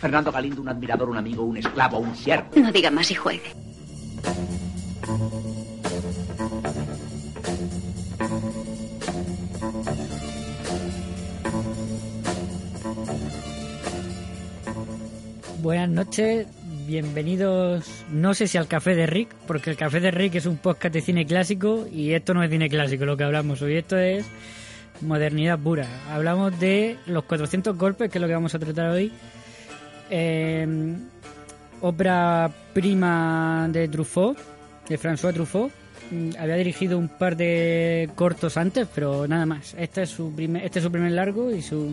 Fernando Galindo, un admirador, un amigo, un esclavo, un siervo. No diga más y juegue. Buenas noches, bienvenidos, no sé si al Café de Rick, porque el Café de Rick es un podcast de cine clásico y esto no es cine clásico lo que hablamos hoy, esto es modernidad pura. Hablamos de los 400 golpes, que es lo que vamos a tratar hoy. Eh, obra prima de Truffaut, de François Truffaut. Mm, Había dirigido un par de cortos antes, pero nada más. Este es su primer, este es su primer largo y su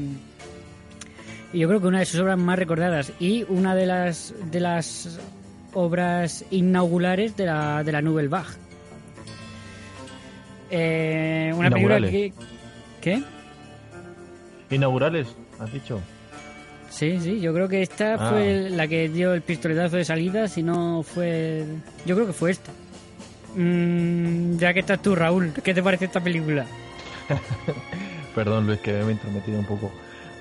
y yo creo que una de sus obras más recordadas y una de las de las obras inaugurales de la, de la Nouvelle Vague. Eh, una película que... ¿Qué? Inaugurales, has dicho. Sí, sí, yo creo que esta Ah. fue la que dio el pistoletazo de salida, si no fue... Yo creo que fue esta. Mm, ya que estás tú, Raúl, ¿qué te parece esta película? Perdón, Luis, que me he intrometido un poco.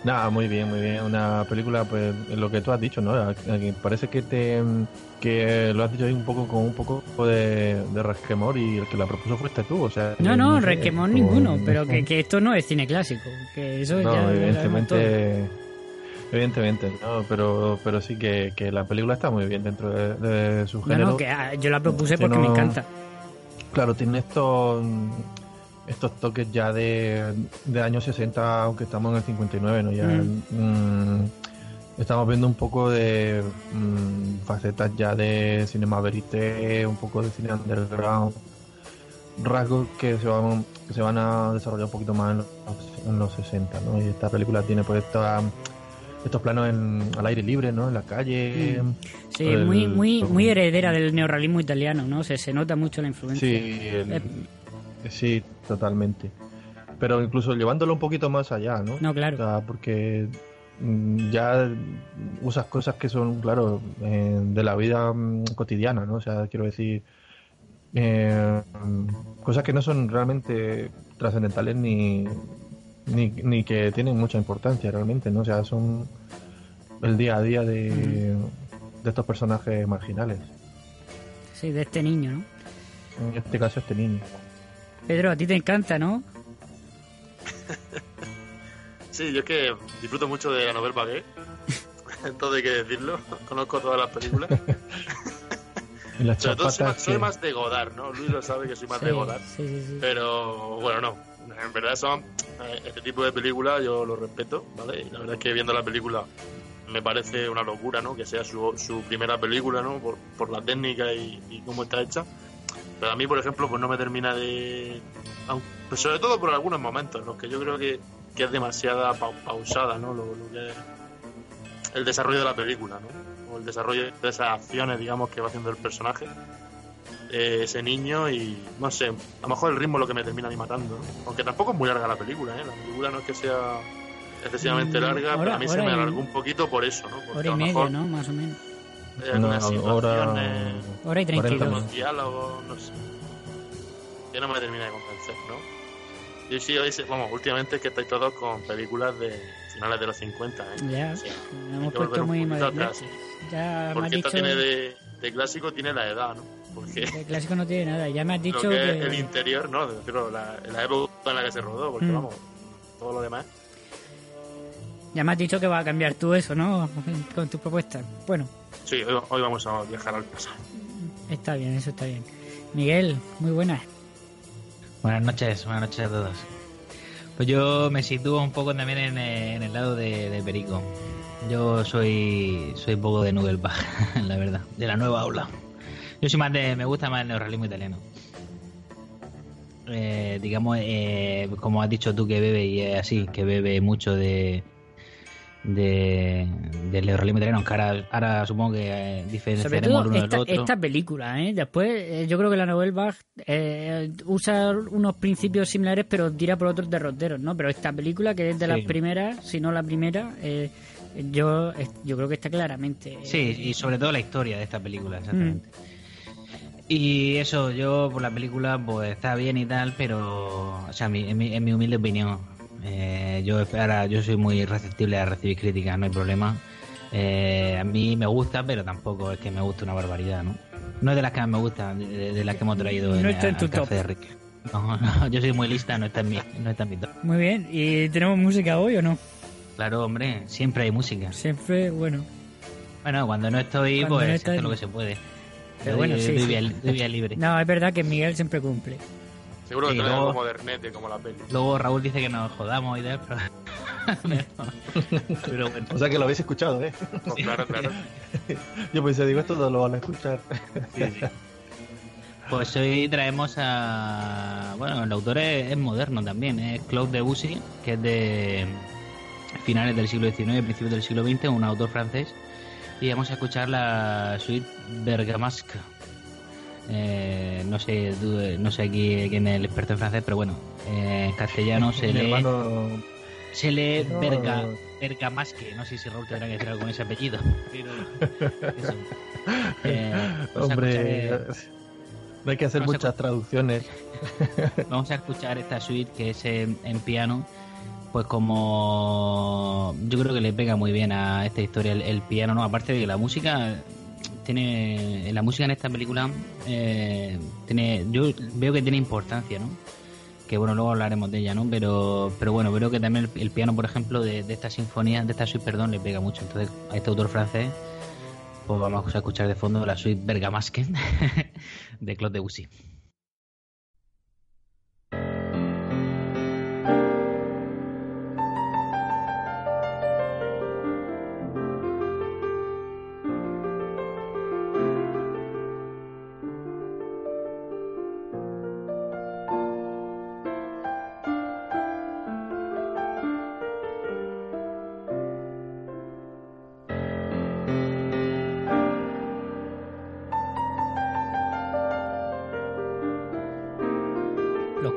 Nada, muy bien, muy bien. Una película, pues, lo que tú has dicho, ¿no? Parece que te que lo has dicho ahí un poco con un poco de, de resquemor y el que la propuso fuiste tú, o sea... No, no, sé, resquemón como- ninguno, pero que, que esto no es cine clásico, que eso No, ya evidentemente... Evidentemente, no, pero, pero sí que, que la película está muy bien dentro de, de su No, género. no, que ah, yo la propuse Que porque me no- encanta. Claro, tiene estos estos toques ya de, de años 60, aunque estamos en el 59, ¿no? Ya mm, estamos viendo un poco de mm, facetas ya de cinema verité, un poco de cine underground, rasgos que se van que se van a desarrollar un poquito más en los, en los 60, ¿no? Y esta película tiene pues esta- estos planos en, al aire libre, ¿no? En la calle. Mm. Sí, el- muy, muy, muy heredera del neorrealismo italiano, ¿no? Se, se nota mucho la influencia. Sí, el- Eh, sí, totalmente. Pero incluso llevándolo un poquito más allá, ¿no? No, claro. O sea, porque mm, ya usas cosas que son, claro, eh, de la vida mm, cotidiana, ¿no? O sea, quiero decir, eh, cosas que no son realmente trascendentales ni, ni, ni que tienen mucha importancia realmente, ¿no? O sea, son el día a día de, de estos personajes marginales. Sí, de este niño, ¿no? En este caso, este niño. Pedro, a ti te encanta, ¿no? Sí, yo es que disfruto mucho de la novela. Todo hay que decirlo. Conozco todas las películas. Sobre todo soy más, soy de Godard, ¿no? Luis lo sabe que soy más Sí, de Godard. sí, sí, sí. Pero bueno, no. En verdad son eh, este tipo de películas yo lo respeto, ¿vale? Y la verdad es que viendo la película me parece una locura, ¿no? Que sea su, su primera película, ¿no? Por, por la técnica y, y cómo está hecha. Pero a mí, por ejemplo, pues no me termina de... pues sobre todo por algunos momentos, en los que yo creo que, que es demasiada pau- pausada, ¿no? Lo, lo que es el desarrollo de la película, ¿no? O el desarrollo de esas acciones, digamos, que va haciendo el personaje eh, ese niño y no sé, a lo mejor el ritmo es lo que me termina a mí matando. ¿no? Aunque tampoco es muy larga la película, ¿eh? La película no es que sea excesivamente Mm, larga, hora- pero a mí se me y- alargó un poquito por eso, ¿no? Porque Hora y a lo media, mejor ¿no? Más o menos. Hay algunas Una situaciones, Hora y treinta y cuarenta. dos. algunos diálogos, no sé. Que no me termina de convencer, ¿no? Yo sí, hoy, sí- vamos, últimamente es que estáis todos con películas de finales de los 50, ¿eh? Ya, O sea, hemos puesto muy atrás, ¿eh? Ya me has Porque dicho... tiene de, de clásico, tiene la edad, ¿no? Porque El clásico no tiene nada. Ya me has dicho lo que es que... el interior, ¿no? Es decir, la, la época en la que se rodó, porque Mm. vamos, todo lo demás. Ya me has dicho que vas a cambiar tú eso, ¿no? Con tu propuesta. Bueno, Sí, hoy, hoy vamos a viajar al pasado. está bien, eso está bien. Miguel, muy buenas. Buenas noches, buenas noches a todos. Pues yo me sitúo un poco también en, eh, en el lado de, de Perico. Yo soy soy un poco de Nudelbach, la verdad, de la nueva aula. Yo soy más de, me gusta más el neorrealismo italiano. Eh, digamos, eh, como has dicho tú que bebe y es así, que bebe mucho de de, del realismo italiano, que ahora, ahora supongo que eh, diferenciaremos uno del esta, otro. esta película, ¿eh? Después, eh, yo creo que la Nouvelle Vague eh, usa unos principios similares, pero tira por otros derroteros, ¿no? Pero esta película, que es de Sí. las primeras, si no la primera, eh, yo, eh, yo creo que está claramente. Sí, y sobre todo la historia de esta película, exactamente. Y eso, yo por la película pues está bien y tal, pero, o sea, mi- en, mi, en mi humilde opinión, eh, yo ahora yo soy muy receptible a recibir críticas, no hay problema. Eh, a mí me gusta, pero tampoco es que me guste una barbaridad, ¿no? No es de las que más me gustan, de, de las que hemos traído No en, está en tu top. de Rick. No, no, yo soy muy lista, no está en mi, no está en mi top. Muy bien, ¿y tenemos música hoy o no? Claro, hombre, siempre hay música. Siempre, bueno. Bueno, cuando no estoy, Cuando pues no hace lo que se puede. Pero Yo bueno, doy- sí, doy sí. vía- doy vía libre. No, es verdad que Miguel siempre cumple. Seguro que Sí, trae luego- algo modernete como la peli. Luego Raúl dice que nos jodamos y tal, pero... pero bueno. O sea que lo habéis escuchado, ¿eh? Pues claro, claro. Yo pensé, digo, esto no lo van a escuchar. Pues hoy traemos a... Bueno, el autor es, es moderno también, es Claude Debussy, que es de finales del siglo XIX, principios del siglo XX, un autor francés. Y vamos a escuchar la suite Bergamasque. Eh, no sé no sé aquí quién es el experto en francés, pero bueno, eh, en castellano se lee... hermano... Se lee No. Berga, Bergamasque. No sé si Raúl tendrá que decir algo con ese apellido. Pero eso. Eh, vamos, a Hombre, escuchar, no hay que hacer vamos a muchas traducciones. vamos a escuchar esta suite que es en, en piano. Pues como yo creo que le pega muy bien a esta historia el, el piano, ¿no? Aparte de que la música tiene la música en esta película eh, tiene yo veo que tiene importancia, ¿no? que bueno, luego hablaremos de ella, ¿no? Pero, pero bueno, creo que también el, el piano, por ejemplo, de, de esta sinfonía, de esta suite, perdón, le pega mucho. Entonces, a este autor francés, pues vamos a escuchar de fondo la suite Bergamasque de Claude Debussy.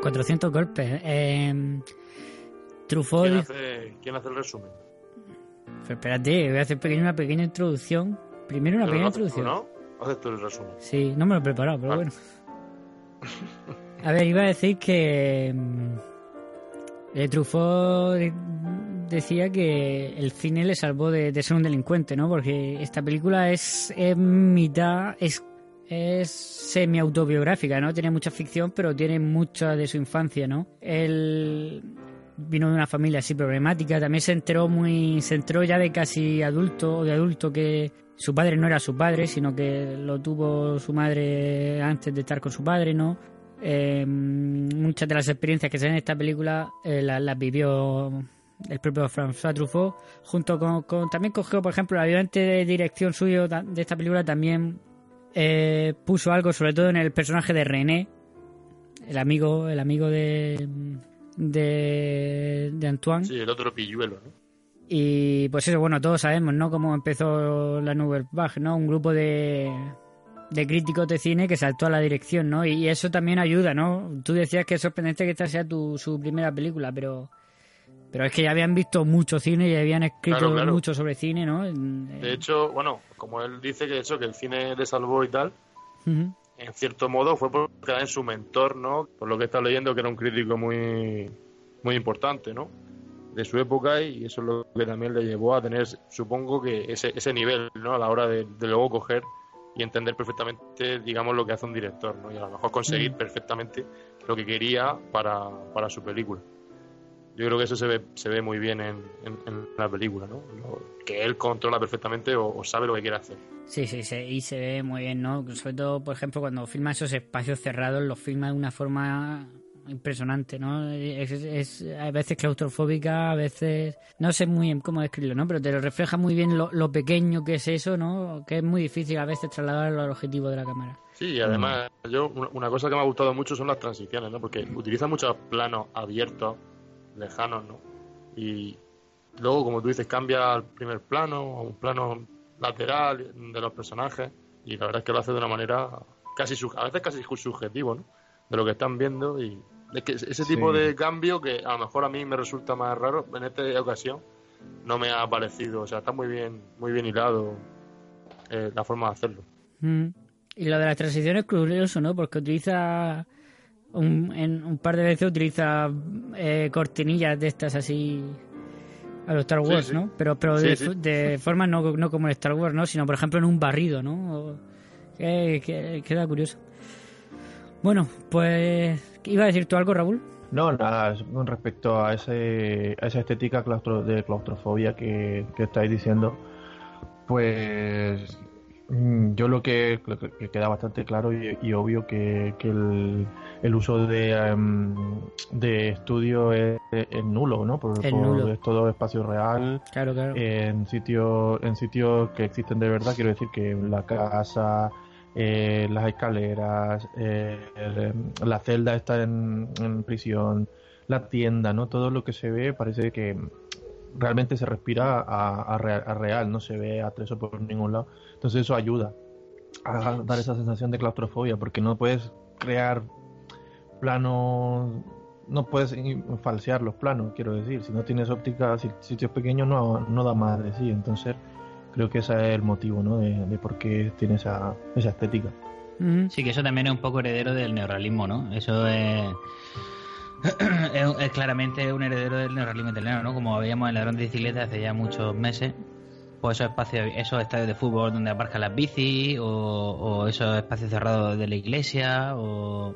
400 golpes. Eh, Truffaut. ¿Quién hace, quién hace el resumen? Pues espérate, voy a hacer una pequeña introducción. Primero una Pero pequeña tú, introducción. ¿no? Haces tú el resumen. Sí, no me lo he preparado, pero Vale. bueno. A ver, iba a decir que mm, eh, Truffaut de- decía que el cine le salvó de, de ser un delincuente, ¿no? Porque esta película es, es mitad, es, es semi-autobiográfica, ¿no? Tiene mucha ficción, pero tiene mucha de su infancia, ¿no? Él vino de una familia así problemática, también se enteró muy, se enteró ya de casi adulto, o de adulto que su padre no era su padre, sino que lo tuvo su madre antes de estar con su padre, ¿no? Eh, muchas de las experiencias que se ven en esta película eh, las, vivió el propio François Truffaut, junto con, con- también cogió, por ejemplo, el ayudante de dirección suyo de esta película también eh, puso algo, sobre todo en el personaje de René, el amigo, el amigo de de, de Antoine. Sí, el otro pilluelo, ¿no? Y pues eso, bueno, todos sabemos, ¿no? Cómo empezó la Nouvelle Vague, ¿no? Un grupo de, de críticos de cine que saltó a la dirección, ¿no? Y eso también ayuda, ¿no? Tú decías que es sorprendente que esta sea tu, su primera película, pero pero es que ya habían visto mucho cine y habían escrito Claro, claro. mucho sobre cine, ¿no? En- De hecho, bueno, como él dice que eso, que el cine le salvó y tal, en cierto modo fue porque era en su mentor, ¿no? Por lo que está leyendo, que era un crítico muy, muy importante, ¿no? De su época y eso es lo que también le llevó a tener, supongo que ese, ese nivel, ¿no? A la hora de, de luego coger y entender perfectamente, digamos, lo que hace un director, ¿no? Y a lo mejor conseguir Mm. perfectamente lo que quería para, para su película. Yo creo que eso se ve, se ve muy bien en, en- en la película, ¿no? Que él controla perfectamente o, o sabe lo que quiere hacer. Sí, sí, sí, y se ve muy bien, ¿no? Sobre todo, por ejemplo, cuando filma esos espacios cerrados, los filma de una forma impresionante, ¿no? Es, es- a veces claustrofóbica, a veces... No sé muy bien cómo describirlo, ¿no? Pero te lo refleja muy bien lo, lo pequeño que es eso, ¿no? Que es muy difícil a veces trasladarlo al objetivo de la cámara. Sí, y además, yo una cosa que me ha gustado mucho son las transiciones, ¿no? Porque utiliza muchos planos abiertos, lejanos, ¿no? Y luego, como tú dices, cambia al primer plano, a un plano lateral de los personajes, y la verdad es que lo hace de una manera casi, a veces casi subjetivo, ¿no? De lo que están viendo y es que ese tipo de cambio que a lo mejor a mí me resulta más raro en esta ocasión no me ha parecido, o sea, está muy bien, muy bien hilado eh, la forma de hacerlo. Mm. Y lo de las transiciones es curioso, ¿no? Porque utiliza un, en un par de veces utiliza eh, cortinillas de estas así a los Star Wars, ¿no? Pero, pero de, forma no, no, como en Star Wars, ¿no? Sino, por ejemplo, en un barrido, ¿no? que, queda curioso. Bueno, pues... ¿Iba a decir tú algo, Raúl? No, nada, con respecto a, ese, a esa estética claustro, de claustrofobia que, que estáis diciendo, pues yo lo que, queda bastante claro y, obvio que, el, el, uso de, em, de estudio es, nulo, ¿no? Por, es todo espacio real. Claro, claro. En sitios en sitios que existen de verdad, quiero decir que la casa, eh, las escaleras, eh, la celda está en, en prisión, la tienda, ¿no? Todo lo que se ve parece que realmente se respira a, real, no se ve a tres o por ningún lado. Entonces eso ayuda a dar esa sensación de claustrofobia, porque no puedes crear planos, no puedes falsear los planos, quiero decir. Si no tienes óptica, si sitios pequeños no, no da más de sí. Entonces creo que ese es el motivo ¿no? de, por qué tiene esa, esa estética. Sí, que eso también es un poco heredero del neorrealismo, ¿no? Eso es es, claramente un heredero del neorrealismo italiano, ¿no? Como veíamos en Ladrón de Bicicleta hace ya muchos meses. Pues esos espacios, esos estadios de fútbol donde aparcan las bicis, o, esos espacios cerrados de la iglesia, o,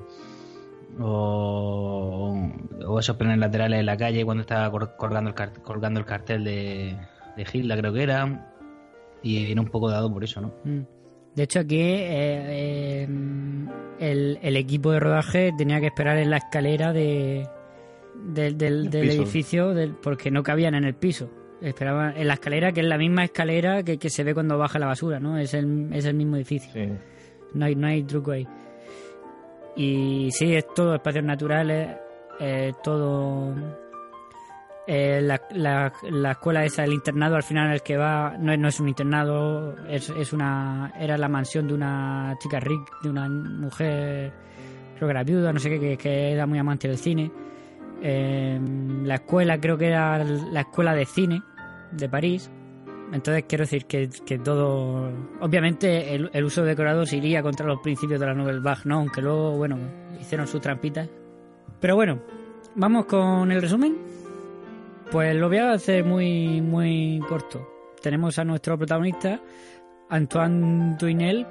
esos planes laterales en la calle cuando estaba colgando el, colgando el cartel de, de Hilda, creo que era. Y viene un poco dado por eso, ¿no? Mm. De hecho, aquí eh, em, el, equipo de rodaje tenía que esperar en la escalera de, del, edificio porque no cabían en el piso. Esperaban en la escalera, que es la misma escalera que, se ve cuando baja la basura, ¿no? Es el, es el mismo edificio. No, hay, no hay truco ahí. Y sí, es todo espacios naturales, todo eh, la, la, escuela esa, el internado al final el que va, no es, no es un internado, es, es una, era la mansión de una chica rica, de una mujer, creo que era viuda, no sé qué, que, era muy amante del cine. Eh, la escuela creo que era la escuela de cine de París. Entonces quiero decir que, que todo, obviamente el, el, uso de decorados iría contra los principios de la Nouvelle Vague, ¿no? Aunque luego, bueno, hicieron sus trampitas. Pero bueno, vamos con el resumen. Pues lo voy a hacer muy, muy corto. Tenemos a nuestro protagonista, Antoine Duinel,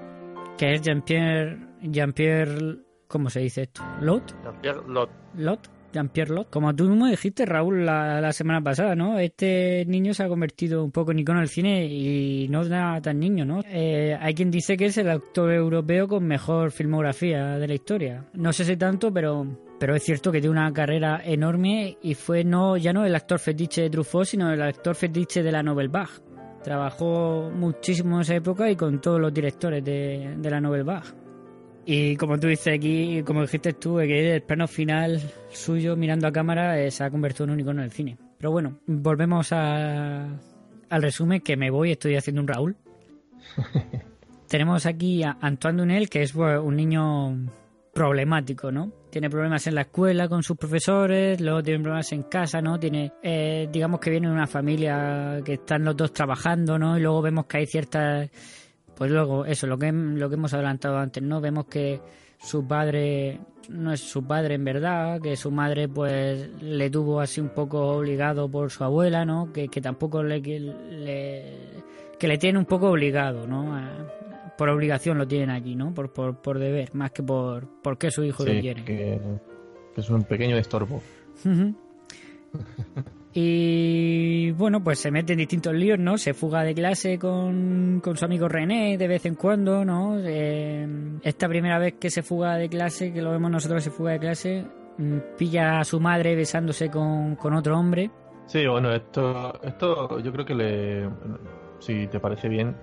que es Jean-Pierre, Jean-Pierre, ¿cómo se dice esto? ¿Lot? Jean-Pierre Lot. Lot. Jean-Pierre Lot. Como tú mismo dijiste, Raúl, la, semana pasada, ¿no? Este niño se ha convertido un poco en icono del cine y no nada tan niño, ¿no? Eh, hay quien dice que es el actor europeo con mejor filmografía de la historia. No sé si tanto, pero pero es cierto que tiene una carrera enorme y fue no ya no el actor fetiche de Truffaut, sino el actor fetiche de la Nobel Bach. Trabajó muchísimo en esa época y con todos los directores de, la Nobel Bach. Y como tú dices aquí, como dijiste tú, que el plano final suyo mirando a cámara eh, se ha convertido en un icono del cine. Pero bueno, volvemos a, al resumen que me voy, estoy haciendo un Raúl. Tenemos aquí a Antoine Dunel, que es un niño problemático, ¿no? Tiene problemas en la escuela con sus profesores, luego tiene problemas en casa, ¿no? Tiene, eh, digamos que viene de una familia que están los dos trabajando, ¿no? Y luego vemos que hay ciertas, pues luego eso, lo que lo que hemos adelantado antes, ¿no? Vemos que su padre no es su padre en verdad, que su madre pues le tuvo así un poco obligado por su abuela, ¿no? Que, que tampoco le, le que le tiene un poco obligado, ¿no? por obligación lo tienen allí, ¿no? Por, por, por deber, más que por porque su hijo lo quiere. Que, es un pequeño estorbo. Y bueno, pues se mete en distintos líos, ¿no? Se fuga de clase con, con su amigo René de vez en cuando, ¿no? Eh, esta primera vez que se fuga de clase, que lo vemos nosotros se fuga de clase, mm, pilla a su madre besándose con, con otro hombre. Sí, bueno, esto, esto yo creo que le, si te parece bien,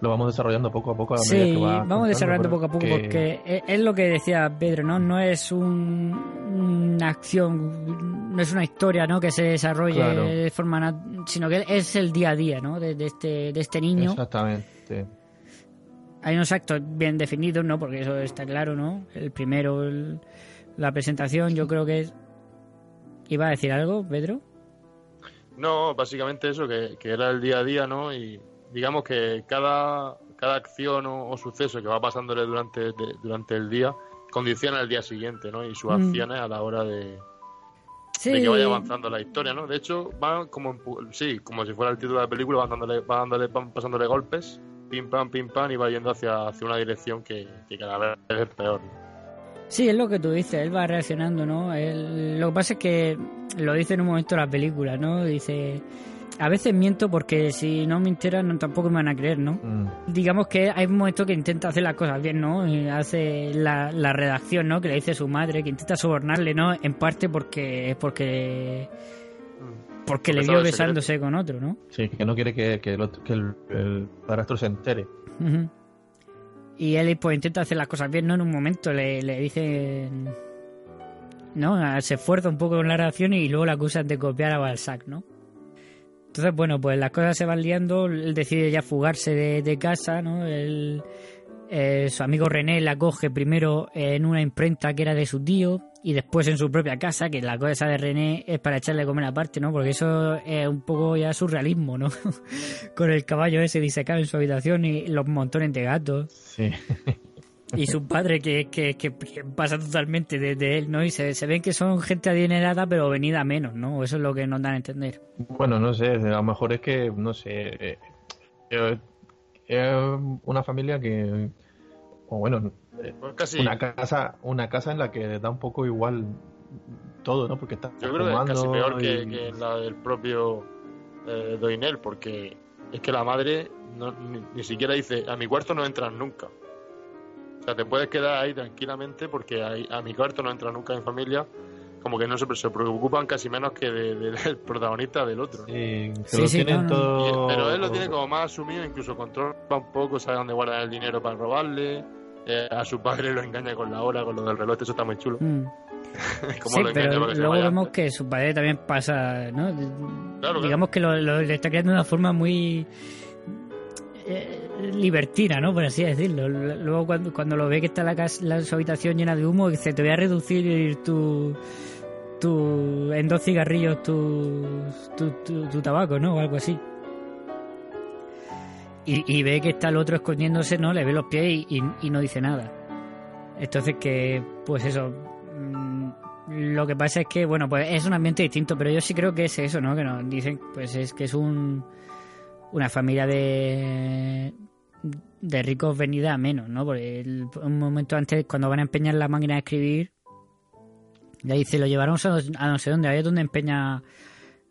lo vamos desarrollando poco a poco. A sí, vamos desarrollando poco a poco porque e, es, lo que decía Pedro, ¿no? No es un, una acción, no es una historia, ¿no? Que se desarrolle de forma sino que es el día a día, ¿no? De, de este, de este niño. Exactamente. Hay unos actos bien definidos, ¿no? Porque eso está claro, ¿no? El primero, el- la presentación, yo creo que es... ¿Iba a decir algo, Pedro? No, básicamente eso, que, que era el día a día, ¿no? Y digamos que cada, cada acción o, o suceso que va pasándole durante, de- durante el día condiciona el día siguiente, ¿no? Y sus Mm. acciones a la hora de, Sí. de que vaya avanzando la historia, ¿no? De hecho, van como, sí, como si fuera el título de la película, van dándole, van dándole, van pasándole golpes, pim pam, pim pam, y va yendo hacia, hacia una dirección que, que cada vez es peor. Sí, es lo que tú dices, él va reaccionando, ¿no? Él- lo que pasa es que lo dice en un momento la película, ¿no? Dice, a veces miento porque si no mintiera no, tampoco me van a creer, ¿no? Mm. Digamos que hay un momento que intenta hacer las cosas bien, ¿no? Y hace la, la redacción, ¿no? Que le dice su madre, que intenta sobornarle, ¿no? En parte porque es porque porque le vio secreto. besándose con otro, ¿no? Sí, que no quiere que, que el, otro- que el, el padrastro se entere. Y él pues intenta hacer las cosas bien, ¿no? En un momento le, le dicen... ¿No? Se esfuerza un poco con la reacción y luego la acusan de copiar a Balzac, ¿no? Entonces, bueno, pues las cosas se van liando, él decide ya fugarse de, de casa, ¿no? Él, eh, su amigo René la coge primero en una imprenta que era de su tío y después en su propia casa, que la cosa de René es para echarle a comer aparte, ¿no? Porque eso es un poco ya surrealismo, ¿no? Con el caballo ese disecado en su habitación y los montones de gatos. Sí. Y su padre que, que, que- que pasa totalmente de, de él, ¿no? Y se, se ven que son gente adinerada pero venida menos, ¿no? Eso es lo que nos dan a entender. Bueno, no sé, a lo mejor es que, no sé, eh, eh, es una familia que, o bueno, eh, Pues casi- una casa, una casa en la que da un poco igual todo, ¿no? Porque está Yo creo que es casi peor que, y- que la del propio eh, Doinel, porque es que la madre no- ni, ni siquiera dice, a mi cuarto no entras nunca. Sea, te puedes quedar ahí tranquilamente porque a mi cuarto no entras nunca en familia. Como que no se, se preocupan casi menos que de- de- del protagonista del otro. ¿no? Sí, Sí, sí, tienen no, no. todo... Y- pero él lo tiene como más asumido, incluso controla un poco, sabe dónde guardar el dinero para robarle. eh, a su padre lo engaña con la hora, con lo del reloj, eso está muy chulo. Mm. Sí, lo pero luego vemos antes. que su padre también pasa, ¿no? claro. Digamos que lo, lo- le está creando de una forma muy eh, libertina, ¿no? Por así decirlo. Luego cuando, cuando lo ve que está la, casa, la su habitación llena de humo, dice, te voy a reducir tu, tu en dos cigarrillos tu, tu, tu, tabaco, ¿no? O algo así. Y, ve que está el otro escondiéndose, ¿no? Le ve los pies y, y- y no dice nada. Entonces que, pues eso, mm, lo que pasa es que, bueno, pues es un ambiente distinto, pero yo sí creo que es eso, ¿no? Que nos dicen, pues es que es un una familia de de ricos venida menos, ¿no? Porque el- un momento antes, cuando van a empeñar la máquina de escribir, ya dice, lo llevaron a, a no sé dónde, ahí es donde empeña,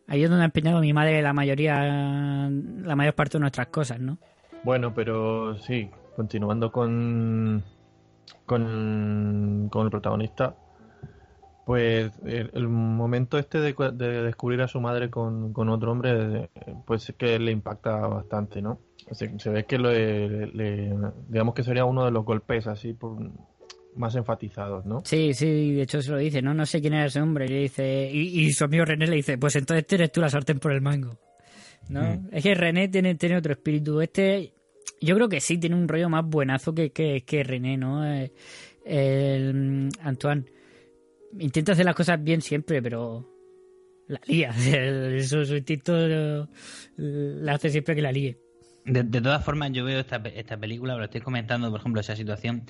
ahí es donde ha empeñado mi madre la mayoría, la mayor parte de nuestras cosas, ¿no? Bueno, pero sí, continuando con, con, con el protagonista, pues el, el momento este de, de descubrir a su madre con, con otro hombre, eh, pues es que le impacta bastante, ¿no? Se, se ve que le, le- digamos que sería uno de los golpes así por, más enfatizados, ¿no? Sí, sí, de hecho se lo dice, ¿no? No sé quién era ese hombre. Y, le dice, y, y su amigo René le dice, pues entonces eres tú la sartén por el mango. ¿no? Mm. Es que René tiene, tiene otro espíritu. Este, yo creo que sí, tiene un rollo más buenazo que, que, que René, ¿no? Eh, el, Antoine intenta hacer las cosas bien siempre, pero la lía. Su, su instinto la hace siempre que la líe. De, de todas formas, yo veo esta, esta película, lo estoy comentando, por ejemplo, esa situación,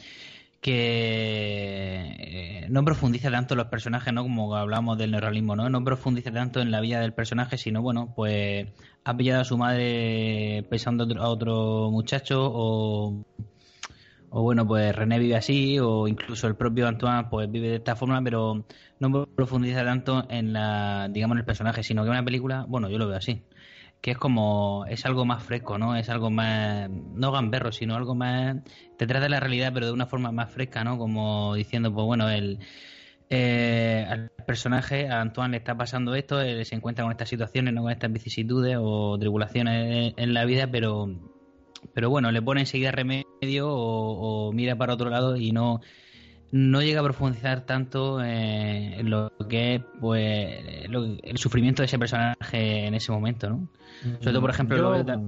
que eh, no profundiza tanto en los personajes, ¿no? Como hablamos del neorrealismo, ¿no? No profundiza tanto en la vida del personaje, sino, bueno, pues ha pillado a su madre otro, a otro muchacho o... O bueno, pues René vive así, o incluso el propio Antoine pues vive de esta forma, pero no profundiza tanto en la, digamos, en el personaje, sino que una película, bueno, yo lo veo así, que es como, es algo más fresco, ¿no? Es algo más, no gamberro, sino algo más, te trata de la realidad, pero de una forma más fresca, ¿no? Como diciendo, pues bueno, el, eh, al personaje, a Antoine le está pasando esto, él se encuentra con estas situaciones, no con estas vicisitudes o tribulaciones en, en la vida, pero, pero bueno, le pone enseguida remedio o, o mira para otro lado y no no llega a profundizar tanto eh, en lo que es pues lo- el sufrimiento de ese personaje en ese momento, ¿no? Sobre todo, por ejemplo, Yo, lo de-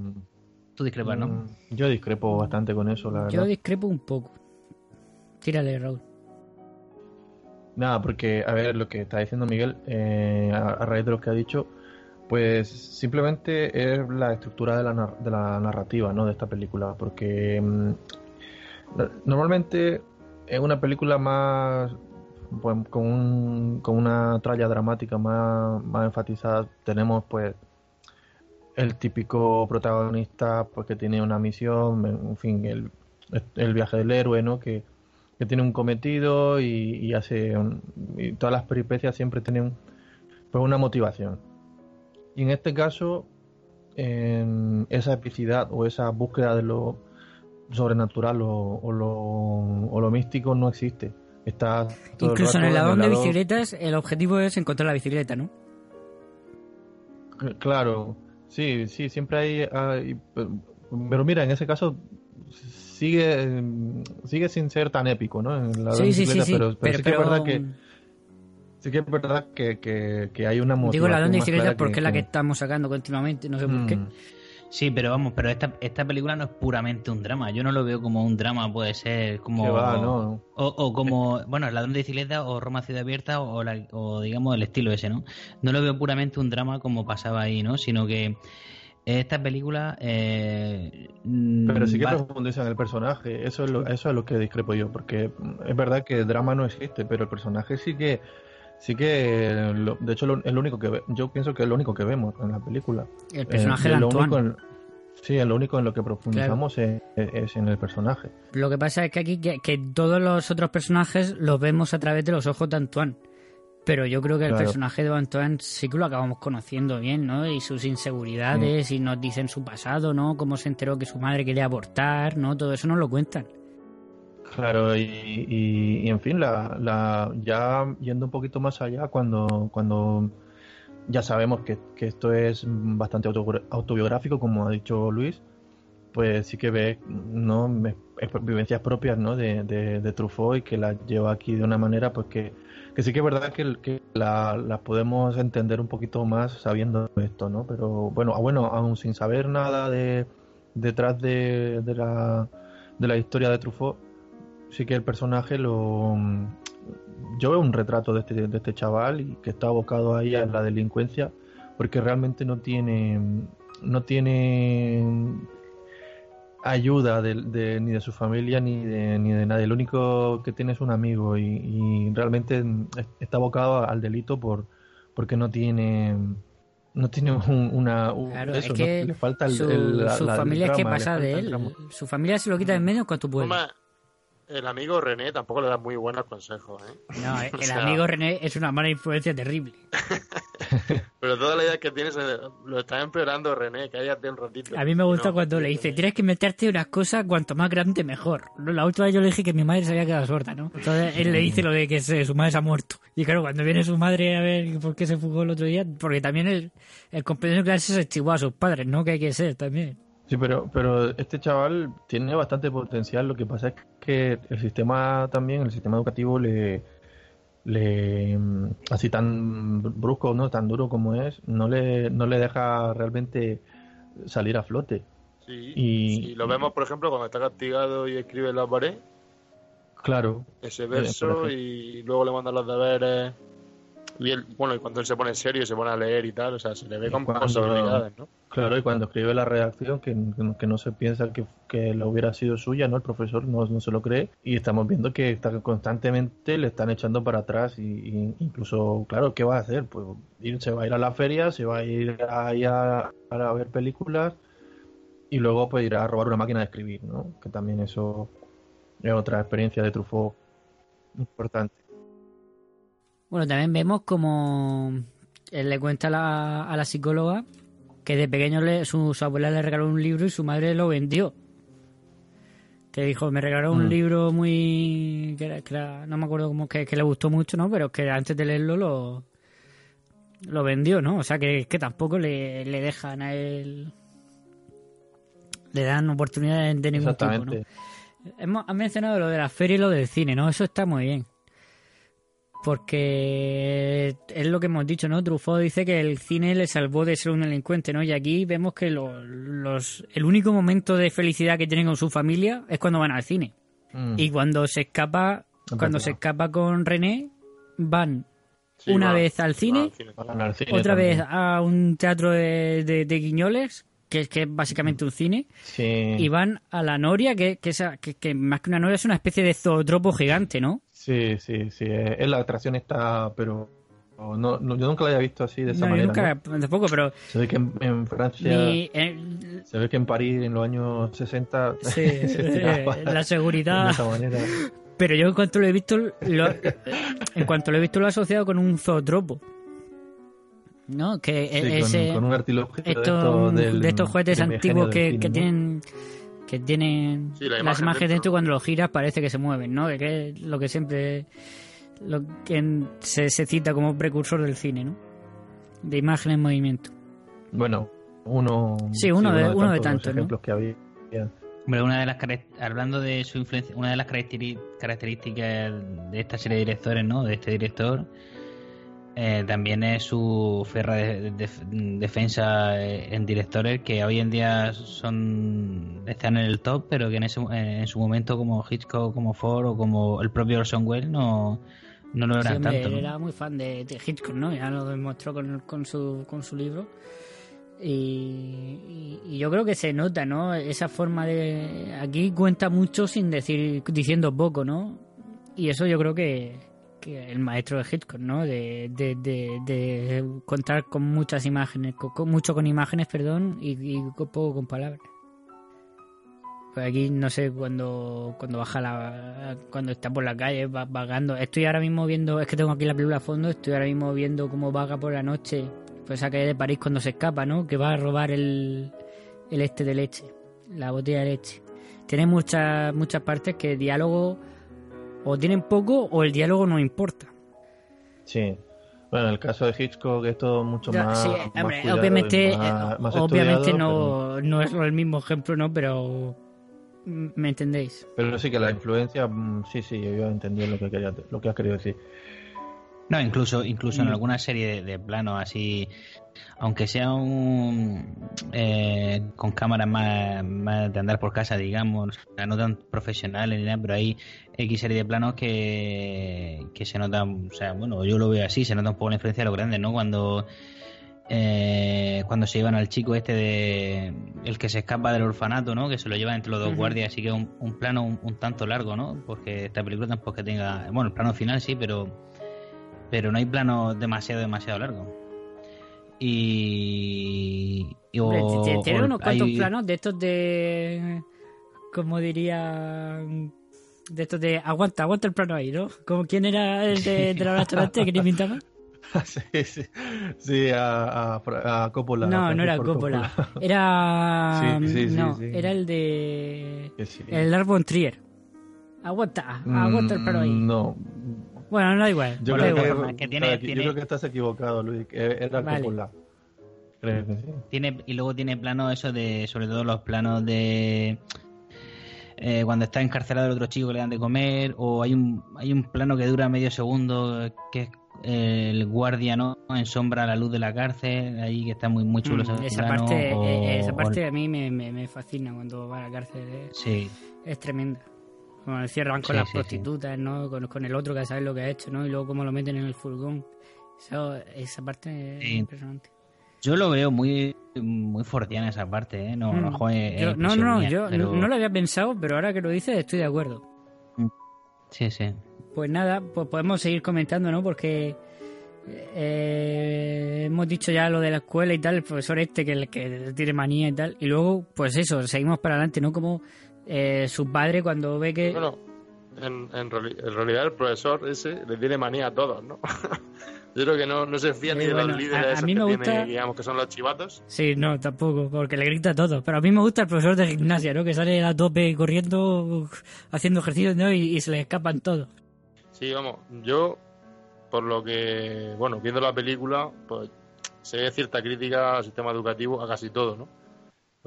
tú discrepas, ¿no? mm, Yo discrepo bastante con eso, la verdad. Yo discrepo un poco. Tírale, Raúl. Nada, porque, a ver, lo que está diciendo Miguel, eh, a, a raíz de lo que ha dicho, pues simplemente es la estructura de la, de la narrativa, ¿no? De esta película, porque mm, no- normalmente en una película más, pues, con, un- con una tralla dramática más, más enfatizada, tenemos, pues, el típico protagonista, pues, que tiene una misión, en fin, el, el viaje del héroe, ¿no? Que, que tiene un cometido y, y hace y todas las peripecias siempre tienen pues una motivación y en este caso en esa epicidad o esa búsqueda de lo sobrenatural o, o lo, o lo místico no existe está todo el Incluso en el ladrón de bicicletas, el objetivo es encontrar la bicicleta, ¿no? Claro, sí, sí, siempre hay, hay- pero mira, en ese caso sigue sigue sin ser tan épico, ¿no? En la Sí, sí, sí, pero, pero pero- sí que es verdad que sí que es verdad que, que, que hay una motivación Digo ladrón de más bicicletas clara porque es la que estamos sacando continuamente, no sé por qué. Mm. Sí, pero vamos, pero esta, esta película no es puramente un drama. Yo no lo veo como un drama, puede ser como. Que va, no. O, o como, bueno, el ladrón de bicicleta o Roma Ciudad Abierta o, la- o digamos el estilo ese, ¿no? No lo veo puramente un drama como pasaba ahí, ¿no? Sino que esta película. Eh, Pero sí que va- profundiza en el personaje, eso es, lo, eso es lo que discrepo yo, porque es verdad que el drama no existe, pero el personaje sí que, sí que, lo- de hecho lo- es lo único que ve- yo pienso que es lo único que vemos en la película. El personaje Eh, de lo Antoine. único en- sí, es lo único en lo que profundizamos es, es en el personaje. Lo que pasa es que aquí que, que todos los otros personajes los vemos a través de los ojos de Antoine. Pero yo creo que el personaje de Antoine sí que lo acabamos conociendo bien, ¿no? Y sus inseguridades, y nos dicen su pasado, ¿no? Cómo se enteró que su madre quería abortar, ¿no? Todo eso nos lo cuentan. Claro, y, en fin, la, la, ya yendo un poquito más allá, cuando, cuando ya sabemos que, esto es bastante autobi- autobiográfico, como ha dicho Luis, pues sí que ve ¿no? Vivencias propias ¿no? de, de, de Truffaut y que las lleva aquí de una manera pues que, que sí que es verdad que, que la- las podemos entender un poquito más sabiendo esto, ¿no? Pero bueno, ah, bueno aún sin saber nada de detrás de, de la, de la historia de Truffaut, sí que el personaje lo yo veo un retrato de este, de este chaval y que está abocado ahí a la delincuencia porque realmente no tiene no tiene ayuda de, de- ni de su familia ni de, ni de nadie. Lo único que tiene es un amigo y, y realmente está abocado al delito por porque no tiene no tiene un- una un- Claro, eso, es que ¿no? le falta el, su, el- la- su la- el familia es que pasa de él. Su familia se lo quita de en medio en cuanto puede. Toma, el amigo René tampoco le da muy buenos consejos, ¿eh? No, el O sea, amigo René es una mala influencia terrible. Pero toda la idea que tienes eh, lo está empeorando René, cállate un ratito. A mí me gusta No, cuando le dice, tienes que meterte unas cosas cuanto más grande mejor. La última vez yo le dije que mi madre se había quedado sorda, ¿no? Entonces él le dice lo de que su madre se ha muerto. Y claro, cuando viene su madre a ver por qué se fugó el otro día, porque también el, el compañero de clase se estigó a sus padres, ¿no? Que hay que ser también. Sí, pero, pero este chaval tiene bastante potencial. Lo que pasa es que el sistema también, el sistema educativo le, le mm, así tan brusco, no, tan duro como es, no le, no le deja realmente salir a flote. Sí, Y- sí, lo vemos, por ejemplo, cuando está castigado y escribe en la pared, Claro. ese Eh, verso, y luego le mandan los deberes. Y él, bueno, y cuando él se pone serio y se pone a leer y tal, o sea, se le ve con posibilidades, ¿no? Claro, y cuando escribe la redacción, que, que no se piensa que, que la hubiera sido suya, ¿no? El profesor no, no se lo cree. Y estamos viendo que constantemente le están echando para atrás. Y, incluso, claro, ¿qué va a hacer? Pues se va a ir a la feria, se va a ir a, a ver películas y luego pues irá a robar una máquina de escribir, ¿no? Que también eso es otra experiencia de Truffaut importante. Bueno, también vemos como él le cuenta la, a la psicóloga que de pequeño le, su, su abuela le regaló un libro y su madre lo vendió. Que dijo, me regaló un Mm. libro muy... Que era- que era- no me acuerdo cómo, que, que le gustó mucho, ¿no? Pero que antes de leerlo lo, lo vendió, ¿no? O sea, que, que tampoco le, le dejan a él... Le dan oportunidades de ningún tipo, hemos, has mencionado lo de la feria y lo del cine, ¿no? Eso está muy bien. Porque es lo que hemos dicho, ¿no? Truffaut dice que el cine le salvó de ser un delincuente, ¿no? Y aquí vemos que lo- los, el único momento de felicidad que tienen con su familia es cuando van al cine. Mm. Y cuando se escapa, Es cuando se escapa con René, van Sí, una va- vez al cine, al otra también. vez a un teatro de, de- de guiñoles, que es, que es básicamente un cine, Sí. y van a la Noria, que, que, esa- que- que más que una Noria es una especie de zootropo gigante, ¿no? Sí, sí, sí. Es es la atracción está, pero no, no- yo nunca la había visto así de esa No, manera. nunca, ¿no? tampoco, pero Se ve que en, en Francia, ni- eh, se ve que en París en los años 60 sí, se eh, la de seguridad. esa manera. Pero yo en cuanto lo he visto, lo, en cuanto lo he visto lo he asociado con un zootropo. ¿No? Que Sí, e- con- ese, con, un artilugio de estos, estos del- de estos juguetes antiguos que, que tienen que tienen Sí, la las imágenes dentro. cuando lo giras parece que se mueven, ¿no? Que es lo que siempre lo que se, se cita como precursor del cine, ¿no? De imagen en movimiento. Bueno, uno, Sí, uno de- uno de tantos ejemplos que había. Hombre, una de las hablando de su influencia, una de las características de esta serie de directores, ¿no? De este director, eh, también es su ferra de- de- defensa eh, en directores que hoy en día son están en el top, pero que en, ese, en su momento como Hitchcock, como Ford o como el propio Orson Welles no, no lo Sí, eran hombre, tanto. él ¿no? era muy fan de, de Hitchcock, ¿no? Ya lo demostró con, con, su, con su libro. Y, y- y yo creo que se nota, ¿no? Esa forma de... Aquí cuenta mucho sin decir diciendo poco, ¿no? Y eso yo creo que, el maestro de Hitchcock, ¿no? De, de, de, contar con muchas imágenes, con, mucho con imágenes, perdón, y, poco con palabras. Pues aquí, no sé, cuando, cuando baja la... Cuando está por la calle va- vagando. Estoy ahora mismo viendo... Es que tengo aquí la película a fondo. Estoy ahora mismo viendo cómo vaga por la noche. Pues esa calle de París cuando se escapa, ¿no? Que va a robar el, el este de leche. La botella de leche. Tiene muchas, muchas partes que diálogo... O tienen poco o el diálogo no importa. Sí. Bueno, en el caso de Hitchcock es todo mucho Ya, más. sí, más hombre, cuidado y obviamente, más- eh, más obviamente estudiado, no, no es el mismo ejemplo, ¿no? Pero mm, me entendéis. Pero, pero sí que la influencia, mm, sí, sí, yo entendí lo que, quería, lo que has querido decir. No, incluso, incluso en Mm. alguna serie de, de planos así, aunque sea un eh, con cámaras más, más de andar por casa, digamos, no tan profesionales ni nada, pero hay X serie de planos que, que se notan, o sea, bueno, yo lo veo así, se nota un poco la influencia de los grandes, ¿no? Cuando eh, cuando se llevan al chico este de el que se escapa del orfanato, ¿no? Que se lo llevan entre los dos guardias, así que un, un plano un, un tanto largo, ¿no? Porque esta película tampoco que tenga, bueno, el plano final sí, pero pero no hay plano demasiado demasiado largo. Y, y o- tiene unos cuantos hay- planos de estos de. Como diría. De estos de. Aguanta, aguanta el plano ahí, ¿no? Como quién era el de, de la restaurante que ni pintaba. sí, sí, sí, a, a, a Coppola. No, no era Coppola. Era. Sí, sí, no, era el de. El Lars von Trier. Aguanta, aguanta el plano ahí. Mm, No, Bueno, no da igual. yo, da creo igual. que, que tiene- yo tiene- creo que estás equivocado, Luis. que Era Vale. Coppola. Creo que sí. Tiene, y luego tiene planos eso de, sobre todo los planos de eh, cuando está encarcelado el otro chico que le dan de comer, o hay un, hay un plano que dura medio segundo que es el guardia no en sombra a la luz de la cárcel, ahí que está muy muy chulo Mm, ese esa plano, parte, o- eh, esa o- parte a mí me, me, me fascina cuando va a la cárcel. Es, sí, es tremenda. Cuando le cierran con Sí, las sí, prostitutas, ¿no? Con, con el otro que sabe lo que ha hecho, ¿no? Y luego cómo lo meten en el furgón. Eso, esa parte es impresionante. yo lo veo muy muy fordiana esa parte, ¿eh? no, Mm. no, Yo- es no, no, mía, yo pero- no lo había pensado, pero ahora que lo dices estoy de acuerdo. sí, sí. Pues nada, pues podemos seguir comentando, ¿no? Porque eh, hemos dicho ya lo de la escuela y tal, el profesor este que, que tiene manía y tal. Y luego, pues eso, seguimos para adelante, ¿no? Como eh, su padre cuando ve que... Bueno, en, en, en realidad el profesor ese le tiene manía a todos, ¿no? Yo creo que no, no se fía Sí, ni de bueno, los líderes a- a esos mí que me tiene, gusta- digamos, que son los chivatos. Sí, no, tampoco, porque le grita todo. Pero a mí me gusta el profesor de gimnasia, ¿no? Que sale a tope corriendo, haciendo ejercicios, ¿no? Y, y se le escapan todos. Sí, vamos, yo, por lo que, bueno, viendo la película, pues se ve cierta crítica al sistema educativo, a casi todo, ¿no?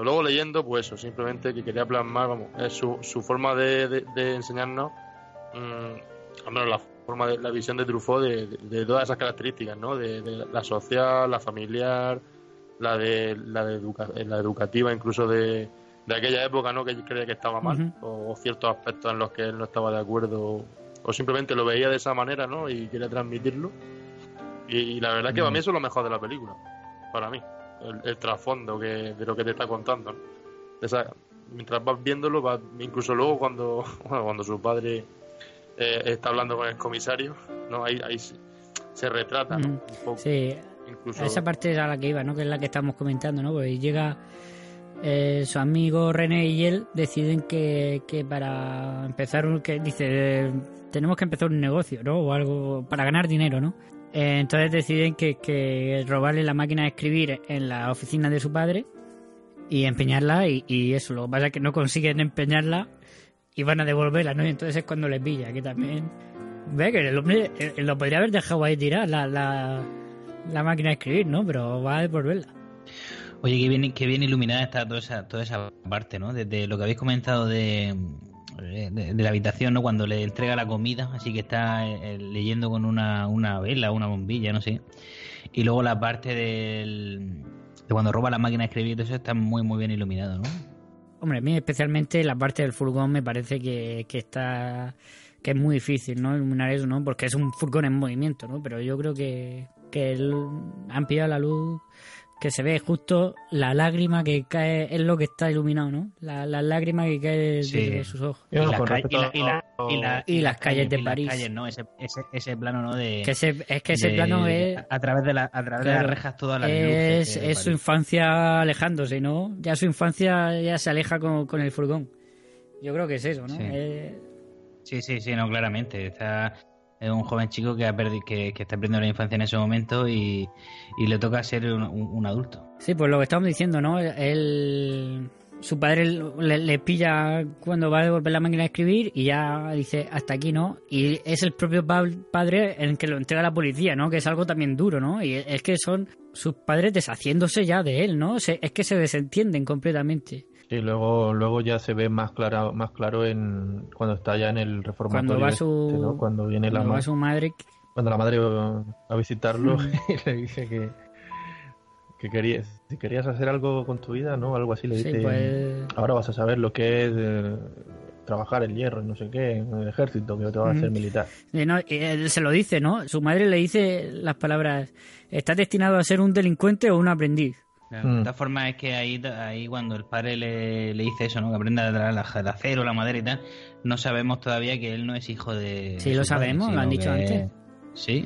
Pero luego leyendo, pues eso, simplemente que quería plasmar, vamos, es su, su forma de, de- de enseñarnos, mm, al menos la forma de la visión de Truffaut de, de- todas esas características, ¿no? De, de la social, la familiar, la de la de educa- la educativa, incluso de, de aquella época, ¿no? Que yo creía que estaba mal, o, ciertos aspectos en los que él no estaba de acuerdo, o simplemente lo veía de esa manera, ¿no? Y quería transmitirlo. Y, y la verdad que para mí eso es lo mejor de la película, para mí, el, el trasfondo que, de lo que te está contando. ¿no? Esa- mientras vas viéndolo, vas- incluso luego cuando, bueno, cuando su padre eh, está hablando con el comisario, no ahí, ahí se, se retrata ¿no? Un poco. Sí, Incluso- esa parte es a la que iba, ¿no? Que es la que estamos comentando, ¿no? Porque llega eh, su amigo René y él deciden que, que para empezar, un- que dice, eh, tenemos que empezar un negocio, ¿no? O algo para ganar dinero, ¿no? Eh, entonces deciden que, que robarle la máquina de escribir en la oficina de su padre y empeñarla y, y eso, lo que pasa es que no consiguen empeñarla y van a devolverla, ¿no? Y entonces es cuando les pilla, que también... Ve que el hombre eh, lo podría haber dejado ahí tirar la, la, la máquina de escribir, ¿no? Pero va a devolverla. Oye, qué bien, qué bien iluminada está toda esa, toda esa parte, ¿no? Desde lo que habéis comentado de, de, de la habitación, ¿no? Cuando le entrega la comida, así que está eh, leyendo con una, una vela, una bombilla, no sé. Y luego la parte del, de cuando roba la máquina de escribir, todo eso está muy, muy bien iluminado, ¿no? Hombre, a mí especialmente la parte del furgón me parece que, que está que es muy difícil, ¿no? Iluminar eso, ¿no? Porque es un furgón en movimiento, ¿no? Pero yo creo que, que el- han pillado la luz que se ve justo la lágrima que cae, es lo que está iluminado, ¿no? La, la lágrima que cae Sí. de sus ojos. Y, las ca- y la- y la- y la- Y las calles de y las París. calles, ¿no? Ese, ese, ese plano, ¿no? De, Que ese- es que ese de- plano es... A través de, la, a través de las rejas todas las es, luces. es su París. infancia alejándose, ¿no? Ya su infancia ya se aleja con, con el furgón. Yo creo que es eso, ¿no? Sí. Eh, Sí, sí, sí, no, claramente. Está es un joven chico que, ha perdi- que, está perdiendo la infancia en ese momento y, le toca ser un, adulto. Sí, pues lo que estamos diciendo, ¿no? Él, su padre le, pilla cuando va a devolver la máquina de escribir y ya dice hasta aquí, ¿no? Y es el propio pa- padre el que lo entrega a la policía, ¿no? Que es algo también duro, ¿no? Y es que son sus padres deshaciéndose ya de él, ¿no? Se- es que se desentienden completamente. Y luego, luego ya se ve más claro, más claro en cuando está ya en el reformatorio. Cuando va este, su, ¿no? Cuando viene la cuando va ma- su madre, cuando la madre va a visitarlo y le dice que, que querías, si querías hacer algo con tu vida, ¿no? Algo así le Sí, dice. pues- Ahora vas a saber lo que es eh, trabajar el hierro y no sé qué, en el ejército, que te va a hacer militar. Y no, y él se lo dice, ¿no? Su madre le dice las palabras, ¿estás destinado a ser un delincuente o un aprendiz? Claro, Mm. De todas formas, es que ahí, ahí cuando el padre le, le dice eso, ¿no? Que aprenda a traer la- el acero, la madera y tal, no sabemos todavía que él no es hijo de. Sí, de lo padre, sabemos, lo han dicho que- antes. Sí.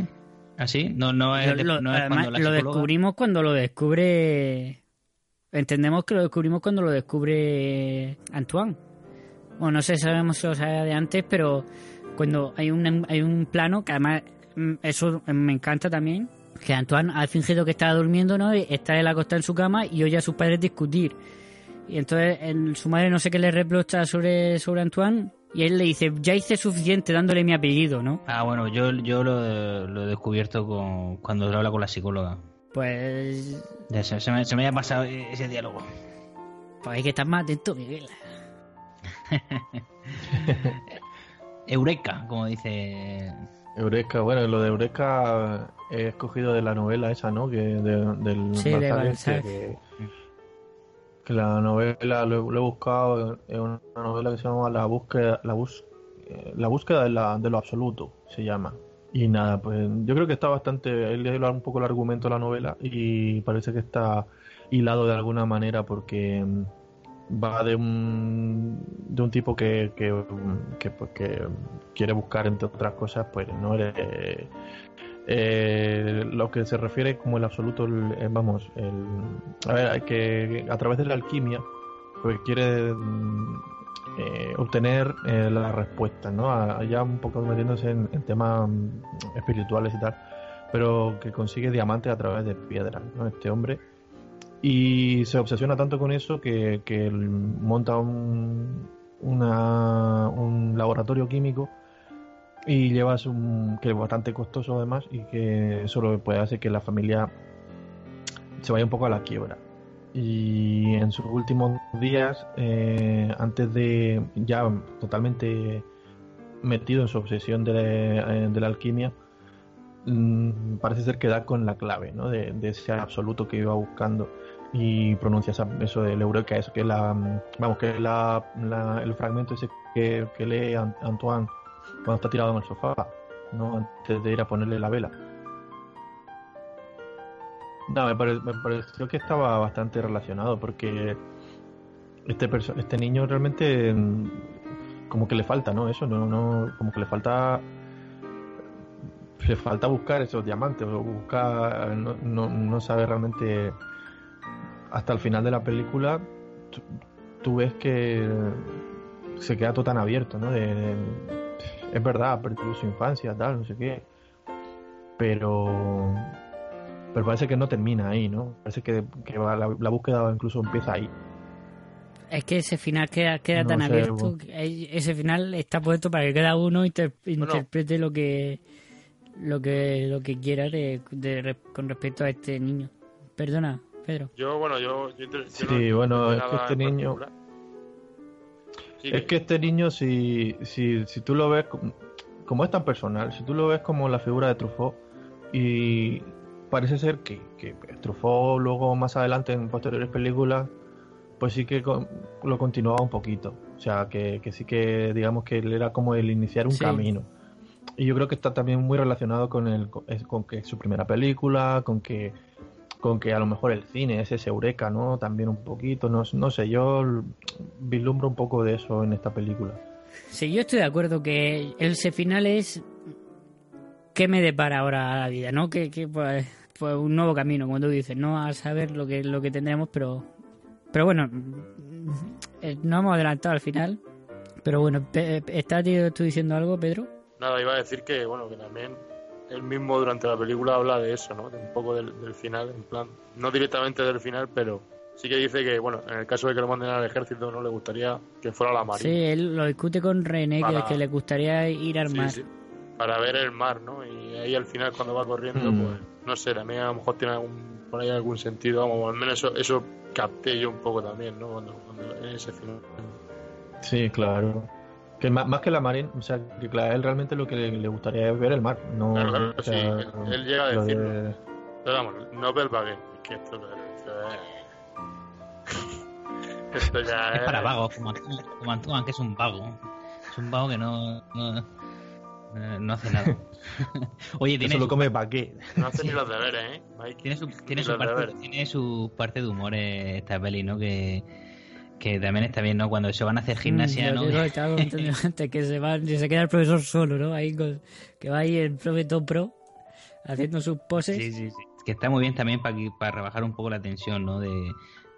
¿Ah, sí? No, no es, Lo- de- lo- no es además, cuando la lo psicóloga- descubrimos cuando lo descubre. Entendemos que lo descubrimos cuando lo descubre Antoine. Bueno, no sé si sabemos si lo sabía de antes, pero cuando hay un, hay un plano que además mm, eso me encanta también. Que Antoine ha fingido que estaba durmiendo, ¿no? Y está él acostado en su cama y oye a sus padres discutir. Y entonces en- su madre no sé qué le reprocha sobre, sobre Antoine. Y él le dice, ya hice suficiente dándole mi apellido, ¿no? Ah, bueno, yo, yo lo, lo he descubierto con, cuando habla con la psicóloga. Pues Ya se, se me, se me había pasado ese diálogo. Pues hay que estar más atento, Miguel. Eureka, como dice. Eureka, bueno, lo de Eureka he escogido de la novela esa, ¿no? Que de- del Sí, de Balzac que la novela lo, lo he buscado, es una novela que se llama La búsqueda, la bus, eh, la búsqueda de, la- de lo absoluto, se llama. Y nada, pues yo creo que está bastante, he leído un poco el argumento de la novela y parece que está hilado de alguna manera porque mm, va de un, de un tipo que, que, pues, que quiere buscar, entre otras cosas, pues no eh, eh, lo que se refiere como el absoluto, eh, vamos, el, a ver, que a través de la alquimia, pues quiere mm, obtener eh, la respuesta, ¿no? A- Ya un poco metiéndose en, en temas mm, espirituales y tal, pero que consigue diamantes a través de piedra, ¿no? Este hombre. Y se obsesiona tanto con eso que, que monta un, un laboratorio químico y llevas un que es bastante costoso además y que eso lo puede hacer que la familia se vaya un poco a la quiebra. Y en sus últimos días, eh, antes de ya totalmente metido en su obsesión de eh, de la alquimia, mm, parece ser que da con la clave ¿no? de, ese absoluto que iba buscando y pronuncia esa- eso del Eureka, eso que la, mm, vamos, que la, la- el fragmento ese que, que lee An- Antoine cuando está tirado en el sofá, ¿no? antes de ir a ponerle la vela. No, me, pare- me pareció que estaba bastante relacionado porque este este niño realmente mm, como que le falta, ¿no? Eso, no, no, como que le falta le falta buscar esos diamantes o buscar no, no, no sabe realmente hasta el final de la película tú, tú ves que se queda todo tan abierto, ¿no? De, de- es verdad, ha perdido su infancia, tal, no sé qué, pero pero parece que no termina ahí, ¿no? Parece que, que va- la, la búsqueda incluso empieza ahí. Es que ese final queda, queda No tan sé, abierto. bueno. ese final está puesto para que cada uno inter- interprete lo que lo que lo que quiera de, de re- con respecto a este niño. Perdona, Pedro. Yo, bueno, yo. yo inter- yo Sí, no bueno, es que este niño-. Sí, Es que este niño, si, si, si tú lo ves como, como es tan personal, si tú lo ves como la figura de Truffaut, y parece ser que, que Truffaut luego más adelante en posteriores películas, pues sí que con- lo continuaba un poquito. O sea, que, que sí que digamos que él era como el iniciar un Sí. camino. Y yo creo que está también muy relacionado con el con, que es su primera película, con que con que a lo mejor el cine es ese eureka, ¿no? También un poquito, no, no sé, yo vislumbro un poco de eso en esta película. Sí, yo estoy de acuerdo que ese final es qué me depara ahora la vida, ¿no? Que, que pues, pues un nuevo camino, como tú dices, no a saber lo que lo que tendremos, pero pero bueno, eh, no hemos adelantado al final. Pero bueno, ¿estás tú diciendo algo, Pedro? Nada, iba a decir que, bueno, que también él mismo durante la película habla de eso, ¿no? De un poco del, del final, en plan, no directamente del final, pero sí que dice que, bueno, en el caso de que lo manden al ejército, no le gustaría que fuera la marina. Sí, él lo discute con René, que, Para- que le gustaría ir al Sí, mar. sí, para ver el mar, ¿no? Y ahí al final cuando va corriendo, Mm. pues, no sé, también a lo mejor tiene algún, por ahí algún sentido, vamos, al menos eso, eso capté yo un poco también, ¿no? Cuando, cuando en ese final. Sí, claro. Que más, más que la marina, o sea, que claro, a él realmente lo que le, le gustaría es ver el mar. No, Claro, claro, o sea, sí, él- él llega a lo decirlo. de- Pero vamos, no ver Baguette, es que esto, esto es... esto ya Es para vagos, como como Antúan, que es un vago. Es un vago que no, no, eh, no hace nada. Oye, tiene solo su, come baguette. No hace ni los deberes, ¿eh, Mike? tiene su, parte, tiene su parte de humor eh, esta peli, ¿no? Que, que también está bien, ¿no? Cuando se van a hacer gimnasia, Mm, ¿no? que estaba comentando antes, que se, va, se queda el profesor solo, ¿no? Ahí con- que va ahí el profe todo pro haciendo sus poses. Sí, sí, sí. Que está muy bien también para, para rebajar un poco la tensión, ¿no? De,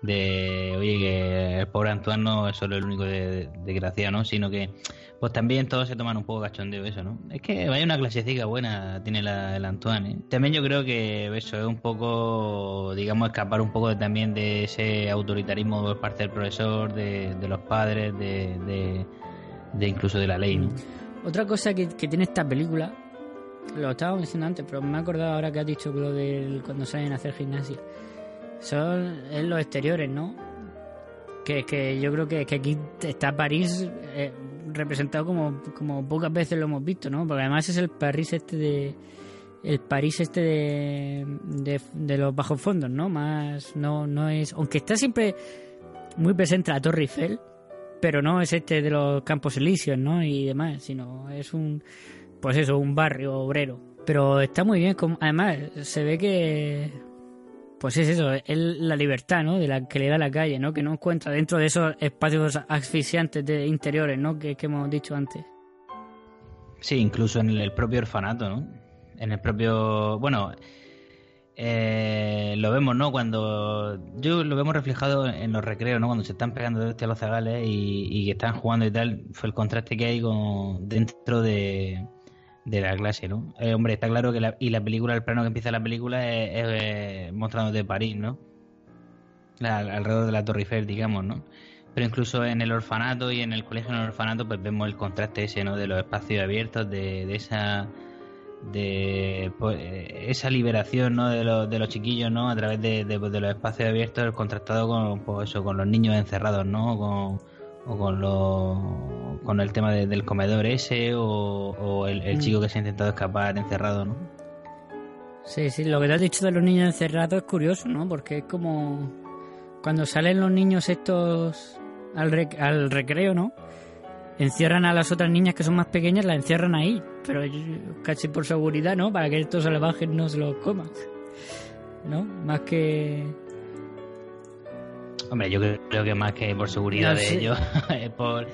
de, oye, que el pobre Antoine no es solo el único de, de- desgraciado, ¿no? Sino que, pues también todos se toman un poco cachondeo eso, ¿no? Es que vaya una clasecita buena tiene la, el Antoine, ¿eh? También yo creo que eso es un poco, digamos, escapar un poco de- también de ese autoritarismo por parte del profesor, de, de los padres, de, de, de incluso de la ley, ¿no? Otra cosa que, que tiene esta película, lo estaba diciendo antes, pero me he acordado ahora que has dicho lo de cuando salen a hacer gimnasia. Son es los exteriores, ¿no? Que, que yo creo que, que aquí está París eh, representado como, como pocas veces lo hemos visto, ¿no? Porque además es el París este de el París este de, de, los bajos fondos, ¿no? Más no no es aunque está siempre muy presente la Torre Eiffel, pero no es este de los Campos Elíseos, ¿no? Y demás, sino es un, pues eso, un barrio obrero. Pero está muy bien, además se ve que, pues es eso, es la libertad, ¿no? De la que le da la calle, ¿no? Que no encuentra dentro de esos espacios asfixiantes de interiores, ¿no? Que, hemos dicho antes. Sí, incluso en el propio orfanato, ¿no? En el propio. Bueno, eh, lo vemos, ¿no? Cuando. Yo lo vemos reflejado en los recreos, ¿no? Cuando se están pegando de los zagales y, y están jugando y tal. Fue el contraste que hay con, dentro de, de la clase, ¿no? Eh, hombre, está claro que la, y la película, el plano que empieza la película es, es, eh, mostrándote París, ¿no? Alrededor de la Torre Eiffel, digamos, ¿no? Pero incluso en el orfanato y en el colegio en el orfanato, pues vemos el contraste ese, ¿no? De los espacios abiertos, de, de esa de pues, esa liberación ¿no? de, los, de los chiquillos no a través de, de, de los espacios abiertos contrastado con pues eso con los niños encerrados no con, o con lo, con el tema de- del comedor ese o, o el, el Mm. chico que se ha intentado escapar encerrado no Sí, sí, lo que te has dicho de los niños encerrados es curioso, ¿no? Porque es como cuando salen los niños estos al, rec- al recreo, ¿no? Encierran a las otras niñas que son más pequeñas, las encierran ahí, pero casi por seguridad, ¿no? Para que estos salvajes no se los coman, ¿no? Más que... Hombre, yo creo, que más que por seguridad No de ellos, es por,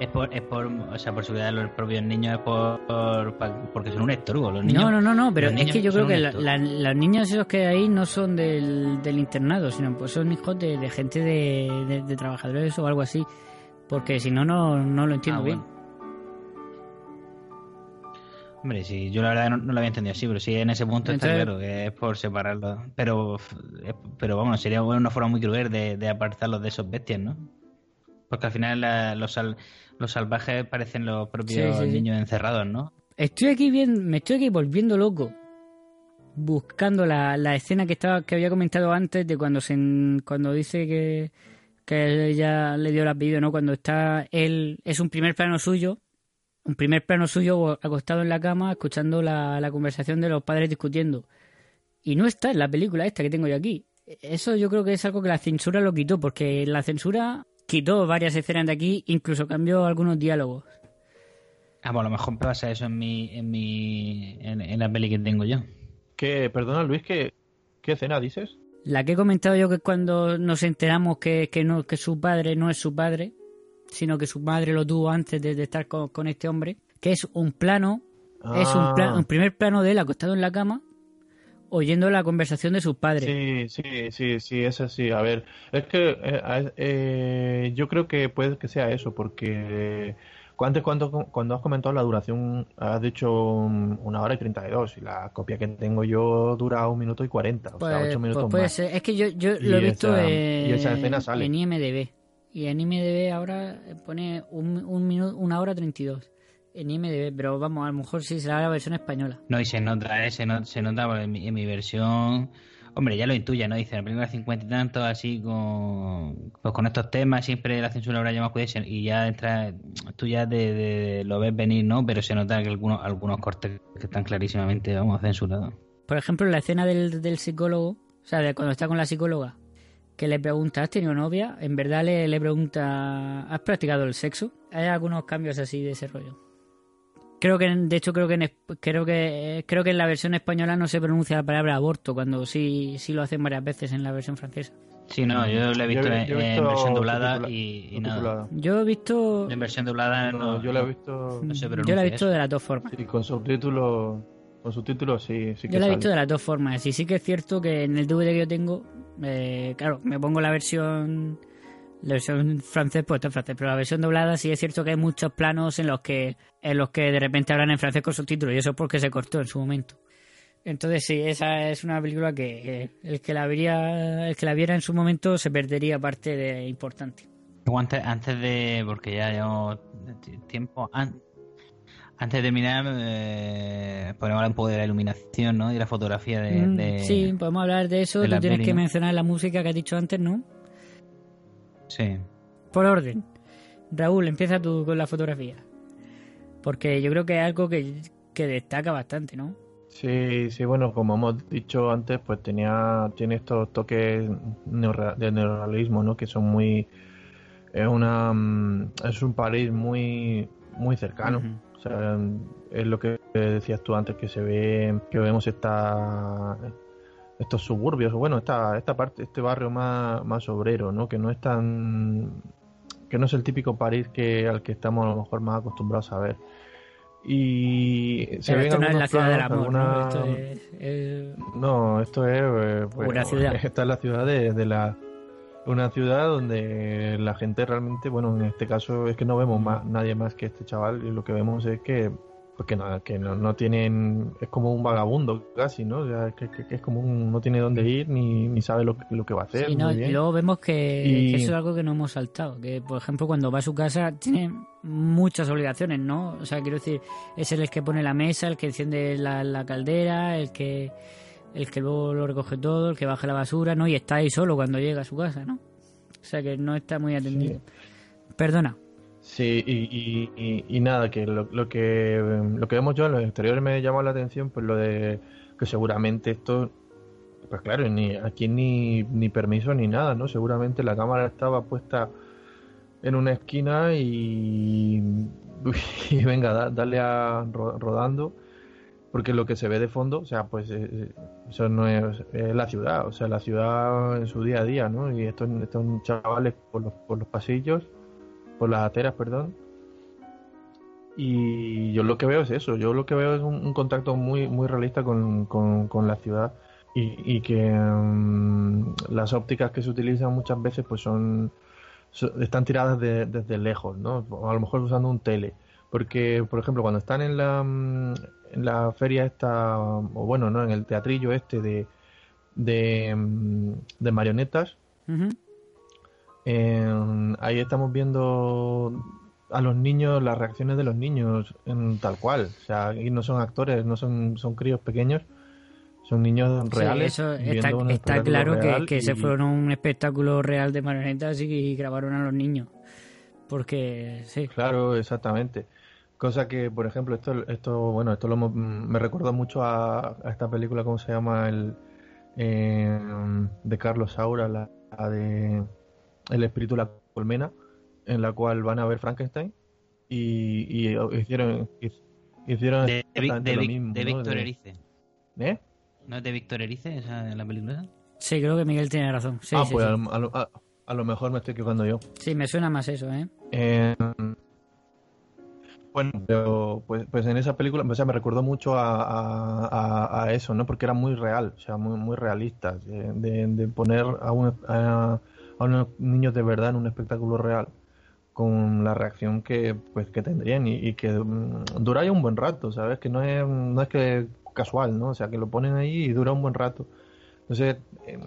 es por, es por, o sea, por seguridad de los propios niños, es por, porque son un estorbo. Los niños, no, no, no, no, pero es que yo creo que la- la- los niños esos que hay ahí no son del, del internado, sino pues son hijos de, de gente de, de- de trabajadores o algo así, porque si no, no, no lo entiendo Ah, bien. bueno. Hombre, sí, yo la verdad no, no lo había entendido así, pero sí en ese punto está claro que es por separarlo. Pero, pero vamos, sería una forma muy cruel de, de apartarlos de esos bestias, ¿no? Porque al final la- los, sal- los salvajes parecen los propios Sí, sí, sí. niños encerrados, ¿no? Estoy aquí bien, me estoy aquí volviendo loco. Buscando la, la escena que estaba, que había comentado antes de cuando se cuando dice que, que ella le dio el apellido, ¿no? Cuando está él, es un primer plano suyo, un primer plano suyo acostado en la cama, escuchando la, la conversación de los padres discutiendo. Y no está en la película esta que tengo yo aquí. Eso yo creo que es algo que la censura lo quitó, porque la censura quitó varias escenas de aquí, incluso cambió algunos diálogos. Ah, pues a lo mejor pasa eso en mi, en mi, en, en la peli que tengo yo. Que, perdona Luis, ¿qué, qué escena dices? La que he comentado yo que es cuando nos enteramos que, que, no, que su padre no es su padre, sino que su madre lo tuvo antes de, de estar con, con este hombre, que es un plano, es un, Ah. un primer plano de él acostado en la cama, oyendo la conversación de sus padres. Sí, sí, sí, sí, es así. A ver, es que eh, eh, yo creo que puede que sea eso, porque antes cuando, cuando has comentado la duración, has dicho un- una hora y 32 y la copia que tengo yo dura un minuto y 40, o sea, Pues- ocho pues minutos puede más. Es que yo, yo Y lo he visto esa- en, y esa escena sale. en IMDB. Y en IMDB ahora pone un, un minuto, una hora 32. En IMDB, pero vamos, a lo mejor sí será la versión española. No, y se nota, ¿eh? se, no- se nota en mi, en mi versión. Hombre, ya lo intuye, ¿no? Dice, la película 50 y tanto, así con, pues con estos temas, siempre la censura habrá llamado cuidado y ya entra, tú ya de, de- lo ves venir, ¿no? Pero se nota que algunos, algunos cortes que están clarísimamente, vamos, censurados. Por ejemplo, la escena del, del psicólogo, o sea, de cuando está con la psicóloga, que le pregunta, ¿has tenido novia? En verdad le, le pregunta, ¿has practicado el sexo? Hay algunos cambios así de ese rollo. Creo que, de hecho, creo que en, creo que creo que en la versión española no se pronuncia la palabra aborto, cuando sí, sí lo hacen varias veces en la versión francesa. Sí, no, yo lo he visto, Yo en, yo he en visto versión doblada y, y nada. Yo he visto, En versión doblada no, No, yo la he visto no se yo la he visto eso. de las dos formas. sí, con subtítulos, con subtítulos sí, sí que Yo la he visto de las dos formas. Y sí que es cierto que en el DVD que yo tengo, eh, claro, me pongo la versión la versión francés, pues está en francés, pero la versión doblada sí es cierto que hay muchos planos en los que en los que de repente hablan en francés con subtítulos y eso es porque se cortó en su momento. Entonces sí, esa es una película que el que la vería, el que la viera en su momento se perdería parte de importante. Antes, antes de, porque ya llevamos t- tiempo, antes de terminar, eh, podemos hablar un poco de la iluminación, ¿no? Y la fotografía de... Mm, de- sí, podemos hablar de eso. de Tú tienes peli, que ¿no? mencionar la música que has dicho antes, ¿no? Sí. Por orden. Raúl, empieza tú con la fotografía. Porque yo creo que es algo que, que destaca bastante, ¿no? Sí, sí, bueno, como hemos dicho antes, pues tenía, tiene estos toques de neorrealismo, ¿no? Que son muy, es una, mm, es un París muy, muy cercano. O sea, es lo que decías tú antes, que se ve, que vemos esta, estos suburbios, bueno, esta, esta parte, este barrio más, más obrero, ¿no? Que no es tan, que no es el típico París que al que estamos a lo mejor más acostumbrados a ver. Y se ven esto no es la ciudad del amor, ¿no? alguna- Esto es, no, esto es eh, pues. Esta es la ciudad de, de la una ciudad donde la gente realmente, bueno, en este caso es que no vemos más, nadie más que este chaval y lo que vemos es que porque no, que no, no tienen, es como un vagabundo casi, ¿no? O sea, que, que- que es como un, no tiene dónde ir ni, ni sabe lo, que- lo que va a hacer. Sí, no, muy y luego vemos que, Y- que eso es algo que no hemos saltado. Que, por ejemplo, cuando va a su casa tiene muchas obligaciones, ¿no? O sea, quiero decir, es el que pone la mesa, el que enciende la, la caldera, el que el que luego lo recoge todo, el que baja la basura, ¿no? Y está ahí solo cuando llega a su casa, ¿no? O sea, que no está muy atendido. Perdona. Sí, y, y, y- y nada, que lo, lo que lo que vemos yo en los exteriores me llamó la atención, pues lo de que seguramente esto, pues claro, ni aquí ni, ni permiso ni nada, ¿no? Seguramente la cámara estaba puesta en una esquina y, y venga, da- dale a ro- rodando, porque lo que se ve de fondo, o sea, pues eh, eso no es, la ciudad, o sea, la ciudad en su día a día, ¿no? Y estos, estos chavales por los, por los pasillos por las aceras, perdón. Y yo lo que veo es eso, yo lo que veo es un, contacto muy, muy realista con, con- con la ciudad y, y que mm, las ópticas que se utilizan muchas veces pues son, so- están tiradas de- desde lejos, ¿no? A lo mejor usando un tele. Porque, por ejemplo, cuando están en la, mm, en la feria esta, o bueno, ¿no? En el teatrillo este de, de, mm, de marionetas, en- ahí estamos viendo a los niños, las reacciones de los niños en tal cual. O sea, aquí no son actores, no son, son críos pequeños, son niños Sí, reales. eso está, está claro que, que y- se fueron a un espectáculo real de marionetas y, y grabaron a los niños. Porque, sí. Claro, exactamente. Cosa que, por ejemplo, esto, esto bueno, esto lo hemos- me recuerda mucho a, a esta película, ¿cómo se llama? El, eh, de Carlos Saura, la, la de El espíritu de la colmena, en la cual van a ver Frankenstein y, y hicieron hicieron De, exactamente de lo mismo, de ¿no? Víctor Erice. ¿Eh? ¿No es de Víctor Erice esa la película? esa? Sí, creo que Miguel tiene razón. Sí, ah, sí, pues sí. A, a- a lo mejor me estoy equivocando yo. Sí, me suena más eso, ¿eh? Eh, bueno, pero pues, pues en esa película, o sea, me recordó mucho a, a- a- eso, ¿no? Porque era muy real, o sea, muy, muy realista, de, de- de poner a, un- a, a unos niños de verdad en un espectáculo real con la reacción que pues que tendrían y, que mm, dura ya un buen rato, ¿sabes? Que no es, no es que casual, ¿no? O sea, que lo ponen ahí y dura un buen rato. Entonces, eh,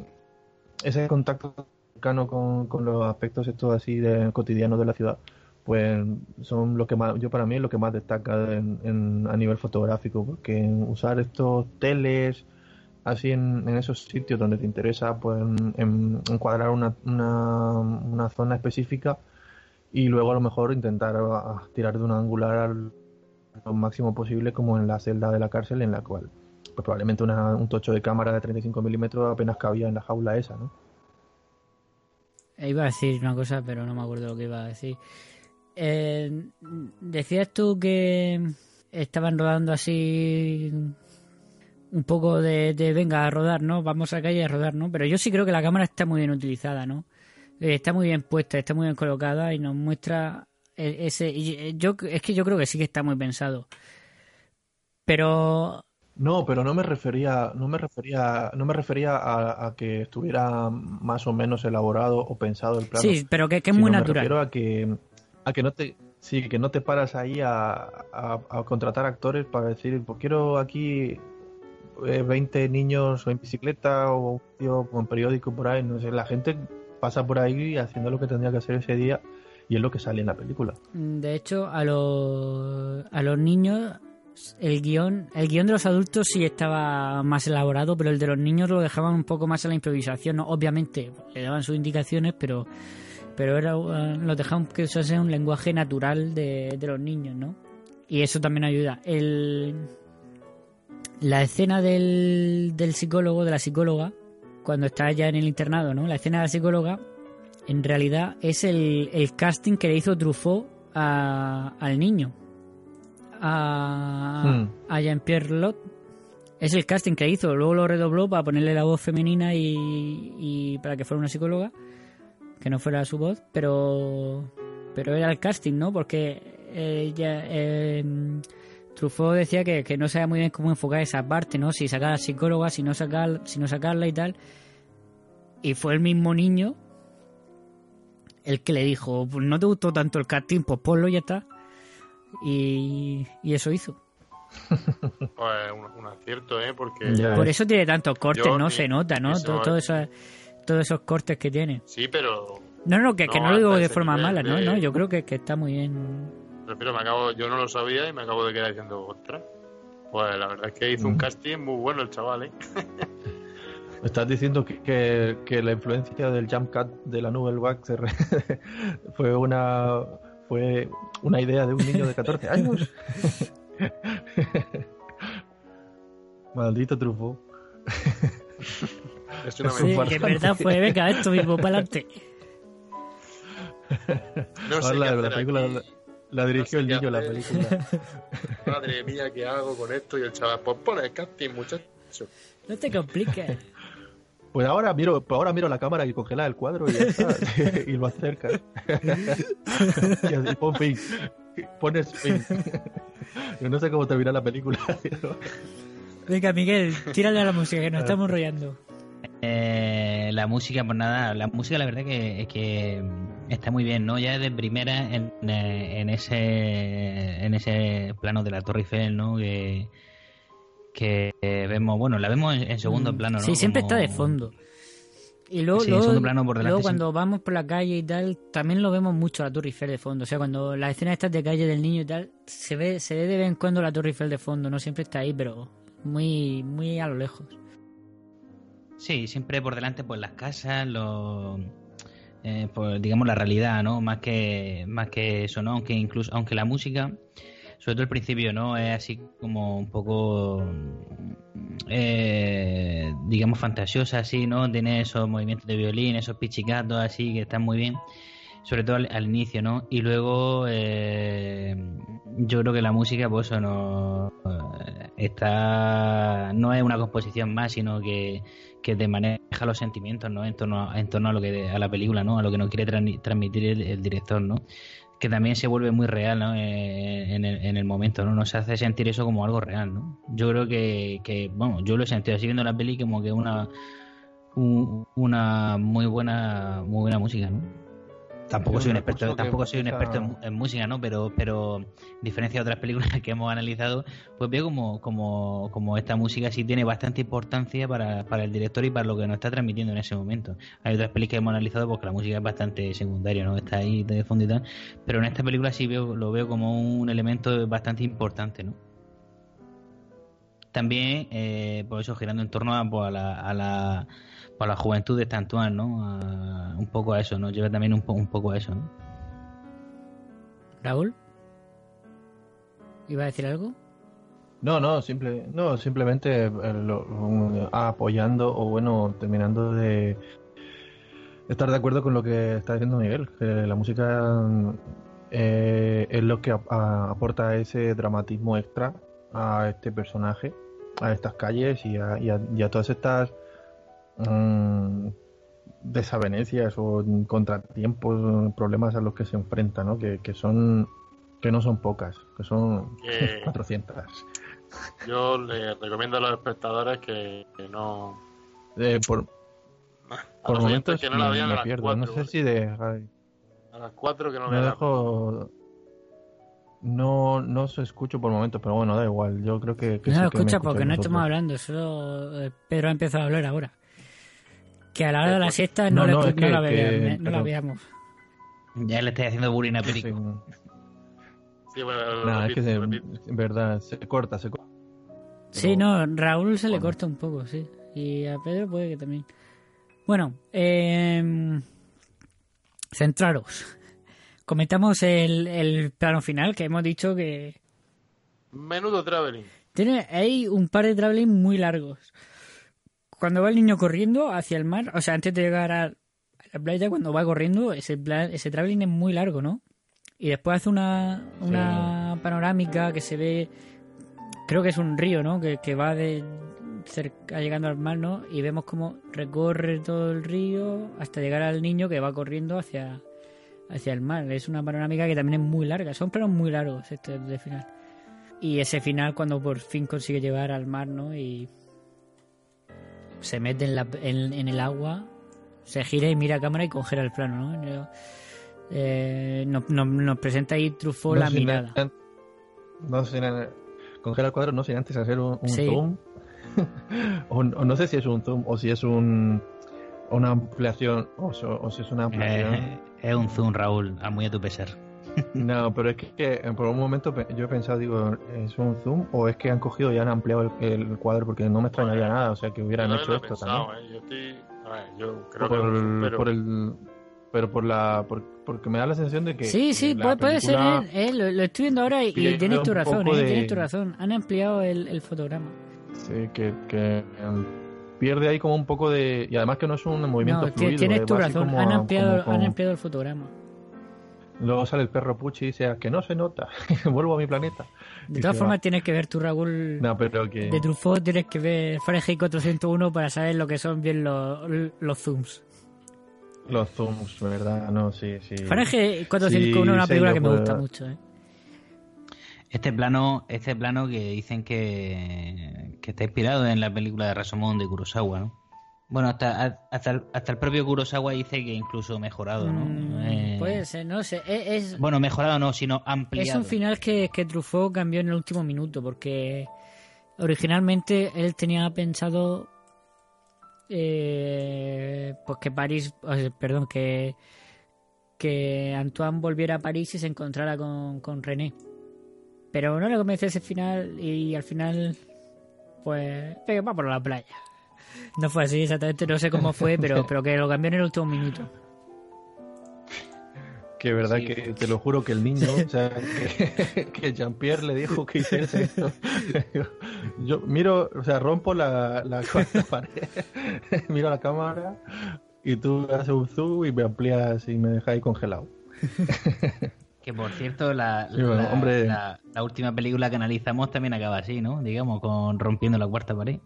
ese contacto cercano con, con los aspectos estos así de cotidianos de la ciudad, pues son lo que más, yo para mí es lo que más destaca en, en- a nivel fotográfico, porque usar estos teles así en, esos sitios donde te interesa pues en- en- encuadrar una, una, una zona específica y luego a lo mejor intentar tirar de un angular al lo máximo posible como en la celda de la cárcel en la cual pues probablemente una- un tocho de cámara de 35 milímetros apenas cabía en la jaula esa, ¿no? Iba a decir una cosa, pero no me acuerdo lo que iba a decir. Eh, decías tú que estaban rodando así un poco de, de venga a rodar, ¿no? Vamos a la calle a rodar, ¿no? Pero yo sí creo que la cámara está muy bien utilizada, ¿no? Eh, Está muy bien puesta, está muy bien colocada y nos muestra e- ese... y Yo, es que yo creo que sí que está muy pensado. Pero No, pero no me refería, no me refería, no me refería a, a que estuviera más o menos elaborado o pensado el plano. Sí, pero que- que es muy me natural. refiero a que, a que no te, sí, que no te paras ahí a, a- contratar actores para decir, pues quiero aquí eh, 20 niños en bicicleta o un tío con periódico por ahí, no sé, la gente pasa por ahí haciendo lo que tendría que hacer ese día y es lo que sale en la película. De hecho, a los, a los niños, el guion, el guion de los adultos sí estaba más elaborado, pero el de los niños lo dejaban un poco más a la improvisación. ¿no? Obviamente, le daban sus indicaciones, pero, pero era, eh, lo dejaban que eso sea un lenguaje natural de, de los niños, ¿no? Y eso también ayuda. El, la escena del, del psicólogo, de la psicóloga, cuando está ya en el internado, ¿no? La escena de la psicóloga, en realidad es el, el casting que le hizo Truffaut a- al niño. A, Hmm. a Jean-Pierre Lot. Es el casting que hizo. Luego lo redobló para ponerle la voz femenina y, y para que fuera una psicóloga. Que no fuera su voz. Pero, pero era el casting, ¿no? Porque ella, eh, Truffaut decía que, que no sabía muy bien cómo enfocar esa parte, ¿no? Si sacar a la psicóloga, si no, sacar, si no sacarla y tal. Y fue el mismo niño el que le dijo, pues no te gustó tanto el casting, pues ponlo y ya está. Y, y eso hizo. Pues un, un acierto, ¿eh? Porque... Ya. Por eso tiene tantos cortes, Yo no ni- se nota, ¿no? Todo, todo eso- todos esos cortes que tiene. Sí, pero... No, no, que, que No, no lo digo de forma nivel mala, ¿no? de- no yo creo que, que está muy bien. Prefiero, me acabo, yo no lo sabía y me acabo de quedar diciendo, ostras. Pues la verdad es que hizo un Mm. casting muy bueno el chaval, ¿eh? Estás diciendo que, que, que la influencia del jump cut de la Nouvelle re- fue una fue una idea de un niño de 14 años. Maldito Truffaut. Es una Sí, que en verdad fue, venga, esto mismo, para adelante. No sé la, película aquí. la, dirigió No sé el niño la película. Madre mía, ¿qué hago con esto? Y el chaval, pues pone el casting, muchacho. No te compliques. Pues ahora miro, pues ahora miro la cámara y congela el cuadro y ya está. y lo acercas. y así, pon fin. Pones fin. Yo no sé cómo termina la película. Venga, Miguel, tírale a la música, que nos estamos enrollando. Eh, la música, pues nada, la música la verdad que es que está muy bien, ¿no? Ya de primera en, eh, en ese en ese plano de la Torre Eiffel, ¿no? Que, que vemos, bueno, la vemos en, en segundo Mm, plano, ¿no? Sí, siempre Como- está de fondo. Y luego, Sí, luego- segundo plano por delante, luego sí. cuando vamos por la calle y tal, también lo vemos mucho la Torre Eiffel de fondo. O sea, cuando las escenas estas de calle del niño y tal, se ve, se ve de vez en cuando la Torre Eiffel de fondo. No siempre está ahí, pero muy, muy a lo lejos. Sí, siempre por delante, pues las casas, los, eh, pues, digamos la realidad, ¿no? Más que más que eso, ¿no? Aunque incluso, aunque la música, sobre todo al principio, ¿no? Es así como un poco, eh, digamos fantasiosa, así, ¿no? Tiene esos movimientos de violín, esos pichicatos, así que están muy bien. Sobre todo al, al inicio, ¿no? Y luego, eh, yo creo que la música, pues eso no eh, está, no es una composición más, sino que que te maneja los sentimientos no en torno a, lo que a la película no a lo que nos quiere transmitir el, director no que también se vuelve muy real ¿no? Eh, en, el, en el momento no nos hace sentir eso como algo real no yo creo que, bueno yo lo he sentido así viendo la peli como que una un- una muy buena muy buena música no tampoco soy un experto tampoco soy un experto en, música no pero pero en diferencia de otras películas que hemos analizado pues veo como, como, como esta música sí tiene bastante importancia para, para el director y para lo que nos está transmitiendo en ese momento. Hay otras películas que hemos analizado porque la música es bastante secundaria, ¿no? Está ahí de fondo y tal. Pero en esta película sí veo, lo veo como un elemento bastante importante, ¿no? También, eh, por eso girando en torno a, pues, a la, a la, pues, a la juventud de Stantuan, ¿no? A- un poco a eso, ¿no? Lleva también un, po- un poco a eso, ¿no? Raúl, ¿iba a decir algo? No, no, simple, no, simplemente eh, lo- um, apoyando o bueno, terminando de estar de acuerdo con lo que está diciendo Miguel, que la música eh, es lo que a- aporta ese dramatismo extra a este personaje, a estas calles y a, y a- y a todas estas mm, desavenencias o contratiempos, problemas a los que se enfrenta, ¿no? Que, que son que no son pocas, que son Que 400. yo le recomiendo a los espectadores que, que no. Eh, por A por momentos que no la me, vean me a las pierdo. 4. no sé si de ay, A las 4 que no me vean. dejo no no se escucho por momentos, pero bueno, da igual. Yo creo que, que no sí lo que me escucha porque no estamos hablando, solo eh, Pedro ha empezado a hablar ahora. Que a la hora de la Pues- siesta no, No, la- no, no es que- la, vea- que- no la pero- veamos. Ya le estoy haciendo bullying a Sí, Perico. Sí, bueno, es que se, en verdad se corta, se corta. Sí, no, Raúl se le corta un poco, sí. Y a Pedro puede que también. Bueno, eh, centraros. Comentamos el, el plano final que hemos dicho que Menudo traveling. tiene hay un par de traveling muy largos. Cuando va el niño corriendo hacia el mar, o sea, antes de llegar a la playa, cuando va corriendo, ese, pla- ese traveling es muy largo, ¿no? Y después hace una, una panorámica que se ve, creo que es un río, ¿no? Que, que va de cerca, llegando al mar, ¿no? Y vemos cómo recorre todo el río hasta llegar al niño que va corriendo hacia, hacia el mar. Es una panorámica que también es muy larga, son planos muy largos este de final. Y ese final cuando por fin consigue llegar al mar, ¿no? Y se mete en, la, en, en el agua, se gira y mira a cámara y congela el plano, ¿no? Yo- eh, nos, nos- nos presenta ahí Truffaut No la sin- mirada. no sin- congela el cuadro, no sé, antes hacer un, un Sí. zoom. o, o no sé si es un zoom o si es un una ampliación o si es una ampliación. Eh, es un zoom, Raúl, a muy a tu pesar. No, pero es que, que, eh, por un momento pe- yo he pensado, digo, ¿es un zoom o es que han cogido y han ampliado el, el cuadro? Porque no me extrañaría nada, o sea, que hubieran hecho esto pensado, también. ¿eh? Yo estoy. A ver, yo creo por, que. el, pero- por el pero por la por- porque me da la sensación de que Sí, sí, puede, puede ser, eh, eh, lo, lo estoy viendo ahora y, tienes tu razón, eh, de- tienes tu razón. Han ampliado el, el fotograma. Sí, que, que em, pierde ahí como un poco de y además que no es un movimiento No, fluido tienes eh, tu razón, como han a- ampliado, como han ampliado el fotograma. Luego sale el perro Puchi y dice "Ah, que no se nota vuelvo a mi planeta De Y todas formas, va. tienes que ver tu Raúl no pero que de Truffaut, tienes que ver Fahrenheit 401 para saber lo que son bien los, los zooms. los zooms verdad no sí sí Fahrenheit 401 es una Sí, película sí, que me gusta mucho, eh. Este plano, este plano que dicen que, que está inspirado en la película de Rashomon de Kurosawa, ¿no? Bueno, hasta, hasta, el, hasta el propio Kurosawa dice que incluso mejorado, ¿no? Mm, Eh, Puede ser, no sé. Es, es- Bueno, mejorado no, sino ampliado. Es un final que, que Truffaut cambió en el último minuto, porque originalmente él tenía pensado eh, pues que París, perdón, que, que Antoine volviera a París y se encontrara con, con René. Pero no le convenció ese final y al final, pues, va por la playa. No fue así exactamente, no sé cómo fue, pero, pero que lo cambió en el último minuto. Que verdad Sí. que te lo juro que el niño, o sea, que, que Jean-Pierre le dijo que hiciese esto. Yo miro, o sea, rompo la, la cuarta pared, miro la cámara y tú haces un zoom y me amplías y me dejas ahí congelado. Que por cierto, la, Sí, bueno, la- hombre. la- la última película que analizamos también acaba así, ¿no? Digamos, con rompiendo la cuarta pared.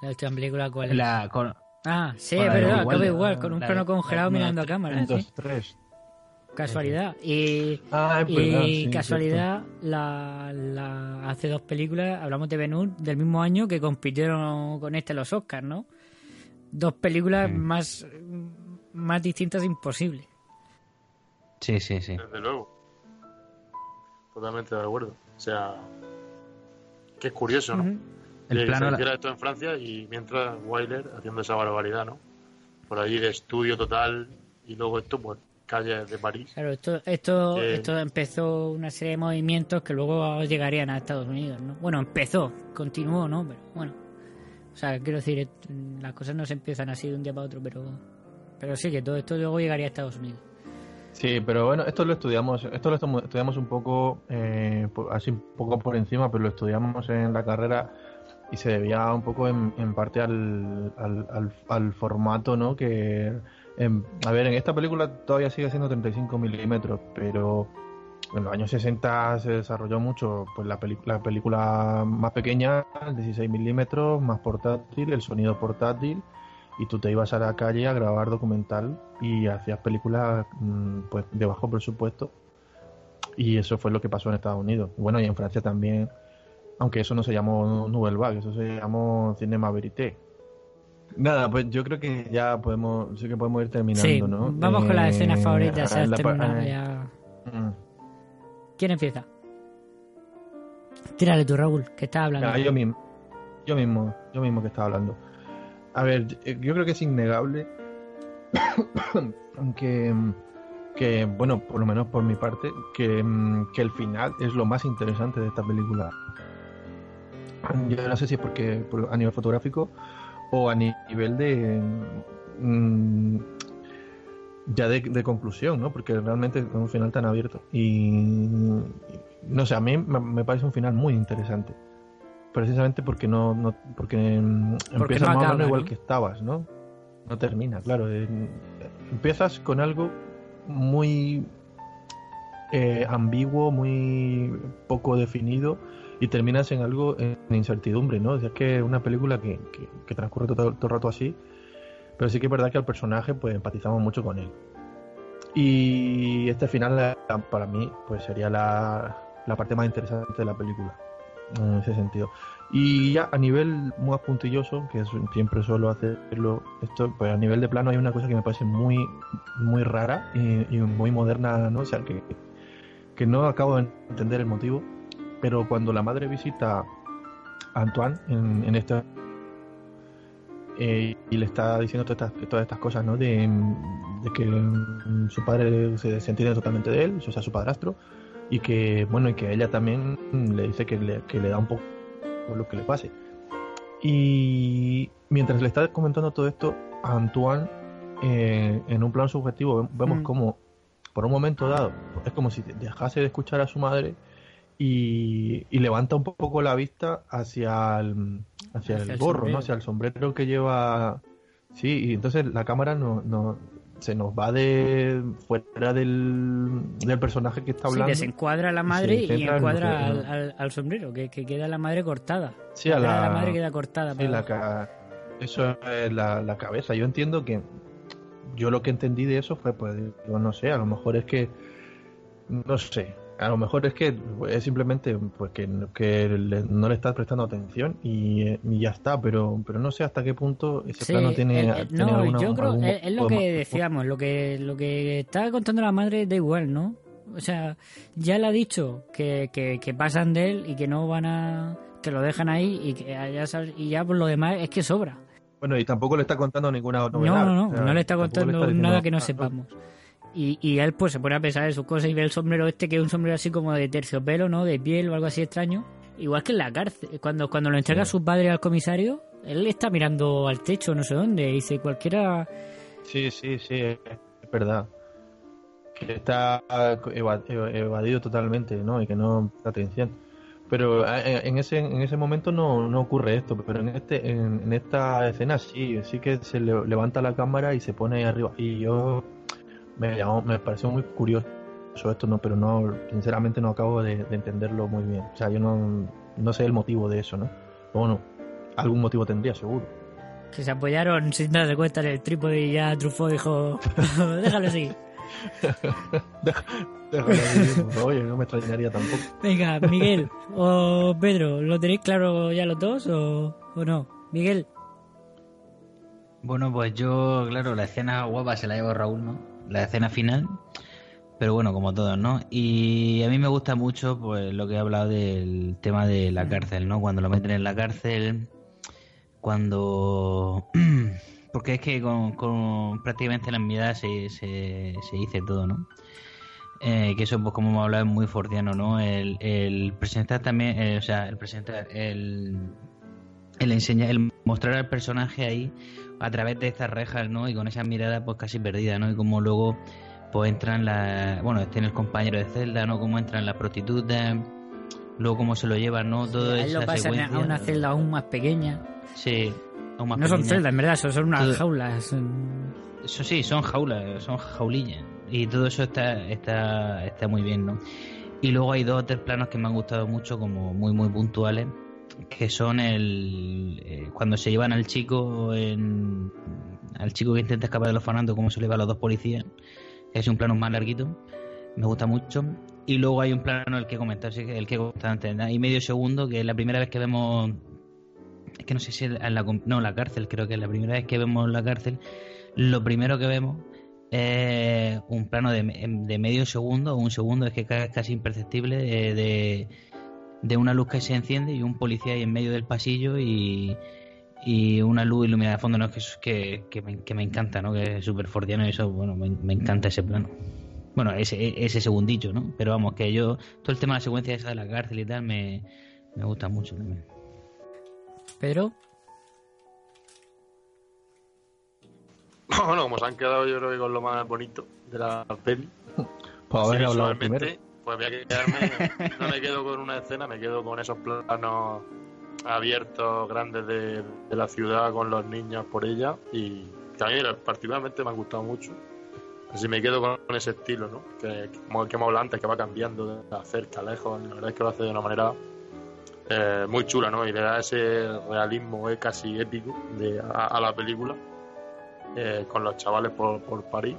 La última película, ¿cuál es? La, con, Ah, sí, es verdad, la- igual, con un la plano congelado la- mirando a cámara. Un, ¿sí? tres. Casualidad. Y, Ah, y verdad, sí, casualidad, la, la- hace dos películas, hablamos de Ben Hur, del mismo año que compitieron con este los Oscars, ¿no? Dos películas más, más distintas imposible. Sí, sí, sí. Desde luego. Totalmente de acuerdo. O sea, que es curioso, ¿no? El plano se la- hiciera esto en Francia y mientras Wyler haciendo esa barbaridad, ¿no? Por allí de estudio total y luego esto, pues, calles de París. Claro, esto, esto, esto empezó una serie de movimientos que luego llegarían a Estados Unidos, ¿no? Bueno, empezó, continuó, ¿no? Pero bueno. O sea, quiero decir, las cosas no se empiezan así de un día para otro, pero, pero sí que todo esto luego llegaría a Estados Unidos. Sí, pero bueno, esto lo estudiamos, esto lo estu- estudiamos un poco, eh, por- así un poco por encima, pero lo estudiamos en la carrera y se debía un poco en, en parte al, al, formato, ¿no? Que, em, a ver, en esta película todavía sigue siendo 35 milímetros, pero en los años 60 se desarrolló mucho, pues la, peli- la película más pequeña, 16 milímetros, más portátil, el sonido portátil y tú te ibas a la calle a grabar documental y hacías películas mm, pues de bajo presupuesto y eso fue lo que pasó en Estados Unidos bueno y en Francia también aunque eso no se llamó Nouvelle Vague eso se llamó Cinema Verité nada pues yo creo que ya podemos sí que podemos ir terminando Sí, ¿no? vamos con las Eh, escenas favoritas, ya la terminado eh, ya. mm. ¿Quién empieza? Tírale tú, Raúl, que estás hablando. Ah, yo mismo, yo mismo, yo mismo que estaba hablando. A ver, yo yo creo que es innegable que, que, bueno, por lo menos por mi parte, que, mm, que el final es lo más interesante de esta película. Yo no sé si es porque por- a nivel fotográfico o a ni- nivel de mm, ya de, de conclusión, ¿no? Porque realmente es un final tan abierto y no sé, a mí me, me parece un final muy interesante. Precisamente porque no, no porque mm, empiezas no más o menos igual ¿no? que estabas, ¿no? No termina, claro. eh, empiezas con algo muy eh, ambiguo, muy poco definido y terminas en algo en incertidumbre, ¿no? O sea, es que es una película que, que- transcurre todo, todo el rato así, pero sí que es verdad que al personaje pues empatizamos mucho con él. Y este final para mí pues sería la, la parte más interesante de la película, en ese sentido. Y ya a nivel más puntilloso, que siempre suelo hacerlo, esto, pues a nivel de plano hay una cosa que me parece muy, muy rara y, y muy moderna, ¿no? O sea, que, que no acabo de entender el motivo, pero cuando la madre visita a Antoine en, en este eh, y le está diciendo todas estas, todas estas cosas, ¿no? De, de que mm, su padre se, se entiende totalmente de él, o sea, su padrastro, y que, bueno, y que ella también le dice que le, que le da un poco lo que le pase. Y mientras le está comentando todo esto, a Antoine, eh, en un plan subjetivo, vemos Mm. como, por un momento dado, es como si dejase de escuchar a su madre y, y levanta un poco la vista hacia el, hacia Hacia el gorro. ¿no? Hacia el sombrero que lleva. Sí, y entonces la cámara no, no se nos va de fuera del, del personaje que está Sí, hablando. desencuadra a la madre y encuadra al, al- al sombrero, que, que queda la madre cortada. Sí, a la, la madre queda cortada. sí, para la abajo. ca- eso es la, la cabeza. Yo entiendo que yo lo que entendí de eso fue, pues, digo, no sé, a lo mejor es que, no sé, a lo mejor es que es simplemente pues que, que le- no le estás prestando atención y, eh, y ya está, pero pero no sé hasta qué punto ese Sí, plano tiene, el- el- tiene no, alguna- yo creo algún es, es lo que decíamos, lo que lo que está contando la madre da igual, ¿no? O sea, ya le ha dicho que, que, que pasan de él y que no van a que lo dejan ahí y que ya y ya por lo demás es que sobra. Bueno, y tampoco le está contando ninguna No, novedad. no, no, o sea, no le está contando nada que no "Ah, sepamos. Y, y él pues se pone a pensar en sus cosas y ve el sombrero este que es un sombrero así como de terciopelo, ¿no? De piel o algo así extraño. Igual que en la cárcel, cuando, cuando lo entrega su padre al comisario, él está mirando al techo, no sé dónde, y dice cualquiera... Sí, sí, sí, es verdad. Que está eva- eva- evadido totalmente, ¿no? Y que no presta atención. Pero eh, en ese, en ese momento no, no ocurre esto, pero en este en, en esta escena sí, sí que se le- levanta la cámara y se pone ahí arriba. Y yo me llamó, me pareció muy curioso esto, no, pero no, sinceramente no acabo de, de entenderlo muy bien. O sea, yo no, no sé el motivo de eso, ¿no? Pero bueno, algún motivo tendría seguro. Que se apoyaron sin darse cuenta en el trípode y ya Truffaut dijo, déjalo así. Déjalo pues, Oye, no me extrañaría tampoco. Venga, Miguel o Pedro, ¿lo tenéis claro ya los dos o, o no? Miguel, Bueno, pues yo, claro, la escena guapa se la llevo Raúl, ¿no? La escena final. Pero bueno, como todos, ¿no? Y a mí me gusta mucho, pues, lo que he hablado del tema de la cárcel, ¿no? Cuando lo meten en la cárcel, cuando... Porque es que con, con prácticamente la mirada se, se, se dice todo, ¿no? Eh, que eso, pues como hemos hablado, es muy fordiano, ¿no? El, el presentar también, eh, o sea, el presentar, el, el enseñar, el mostrar al personaje ahí a través de estas rejas, ¿no? Y con esa mirada, pues casi perdida, ¿no? Y como luego, pues entran la, bueno, en el compañero de celda, ¿no? Cómo entran las prostitutas, luego cómo se lo llevan, ¿no? Todo él esa lo pasan secuencia. a una celda aún más pequeña. Sí, aún más No son celdas, en verdad, son, son unas Todo- jaulas. son- Eso sí, son jaulas, son jaulillas. Y todo eso está, está, está muy bien, ¿no? Y luego hay dos o tres planos que me han gustado mucho, como muy, muy puntuales, que son el eh, cuando se llevan al chico en, al chico que intenta escapar de los fanando, cómo se le a los dos policías, es un plano más larguito, me gusta mucho. Y luego hay un plano, el que comentaste, el que antes, hay medio segundo, que es la primera vez que vemos es que no sé si es la, no, la cárcel, creo que es la primera vez que vemos la cárcel. Lo primero que vemos es un plano de, de medio segundo, o un segundo, es que es casi imperceptible, de, de, de una luz que se enciende y un policía ahí en medio del pasillo y, y una luz iluminada de fondo, ¿no? Que, es- que, que, me, que me encanta, ¿no? Que es súper fordiano y eso, bueno, me, me encanta ese plano. Bueno, ese, ese segundillo, ¿no? Pero vamos, que yo, todo el tema de la secuencia esa de la cárcel y tal, me, me gusta mucho también. Pedro, Bueno, como se han quedado yo creo que con lo más bonito de la peli. Pues haber Sí, hablado primero. Pues voy a quedarme, no me quedo con una escena, me quedo con esos planos abiertos, grandes de, la ciudad con los niños por ella y que a mí particularmente me ha gustado mucho. Así me quedo con, ese estilo, ¿no? Que, como que hemos hablado antes, que va cambiando de cerca lejos, la verdad es que lo hace de una manera eh, muy chula, ¿no? Y le da ese realismo eh, casi épico de, a, a la película eh, con los chavales por, por París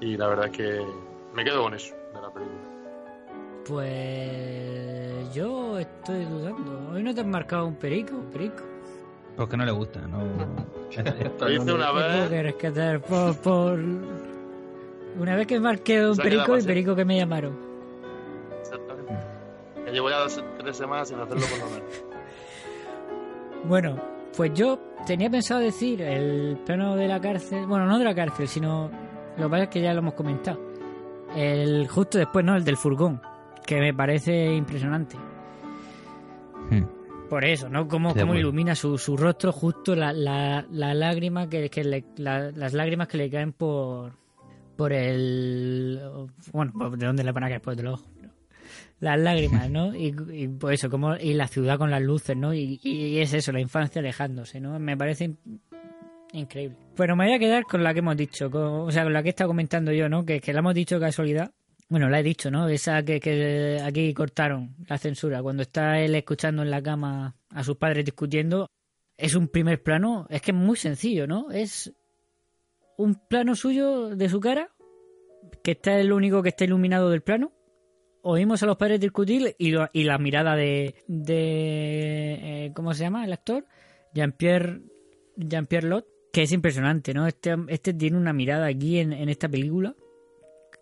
y la verdad es que me quedo con eso de la película. Pues yo estoy dudando. Hoy no te has marcado un perico, perico. Porque no le gusta, no. Lo hice una ¿Qué puedo vez, que rescatar por, por... Una vez que marqué un perico y perico que me llamaron. exactamente. que llevo ya dos, tres semanas sin hacerlo por lo menos. Bueno, pues yo tenía pensado decir el plano de la cárcel, bueno, no de la cárcel, sino lo que pasa es que ya lo hemos comentado. El justo después, ¿no? El del furgón, que me parece impresionante. Por eso, ¿no? Cómo, cómo ilumina su, su rostro justo la, la, la lágrima que, que le, la- las lágrimas que le caen por por el bueno, ¿de dónde le van a caer? Pues de los ojos. ¿no? Las lágrimas, ¿no? Y, y pues eso, como y la ciudad con las luces, ¿no? Y, y es eso, la infancia alejándose, ¿no? Me parece in- increíble. Bueno, me voy a quedar con la que hemos dicho, con- o sea, con la que he estado comentando yo, ¿no? Que, que la hemos dicho casualidad. Bueno, la he dicho, ¿no? Esa que, que aquí cortaron, la censura, cuando está él escuchando en la cama a sus padres discutiendo, es un primer plano, es que es muy sencillo, ¿no? Es un plano suyo de su cara, que está el único que está iluminado del plano. Oímos a los padres discutir y, lo- y la mirada de, de eh, ¿cómo se llama el actor? Jean-Pierre Jean-Pierre Lot, que es impresionante, ¿no? Este, este tiene una mirada aquí en, en esta película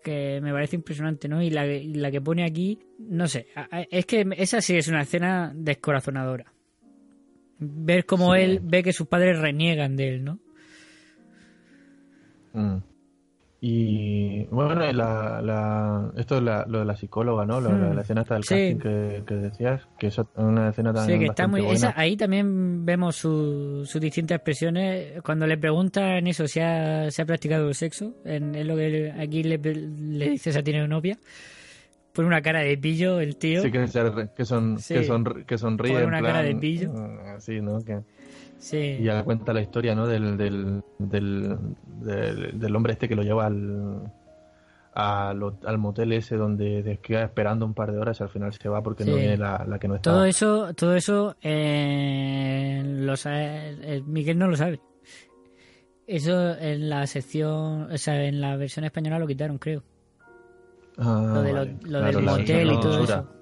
que me parece impresionante, ¿no? Y la, la que pone aquí, no sé, es que esa sí es una escena descorazonadora. Ver cómo Sí. él ve que sus padres reniegan de él, ¿no? Mm. Y bueno, la, la, esto es la- lo de la psicóloga, ¿no? Lo- la, Hmm. la escena esta del Sí. casting que, que decías, que es una escena también Sí, que está muy. buena. esa- ahí también vemos su- sus distintas expresiones. Cuando le preguntan eso, si ha, si ha practicado el sexo, en, es lo que aquí le, le dice si ha tenido novia. Pone una cara de pillo el tío. Sí, que, se- que, son, Sí. que, sonr- que sonríe. Pone una plan, cara de pillo. mm, Así, ¿no? Que, Sí. y ya cuenta la historia, ¿no? Del, del, del, del, del hombre este que lo lleva al, al, al motel ese donde queda esperando un par de horas y al final se va porque no viene la, la que no está. Todo eso, todo eso eh, lo sabe, el Miguel no lo sabe. Eso en la sección, o sea, en la versión española lo quitaron, creo. Ah, lo de lo- vale. lo Claro, del motel y todo censura. eso.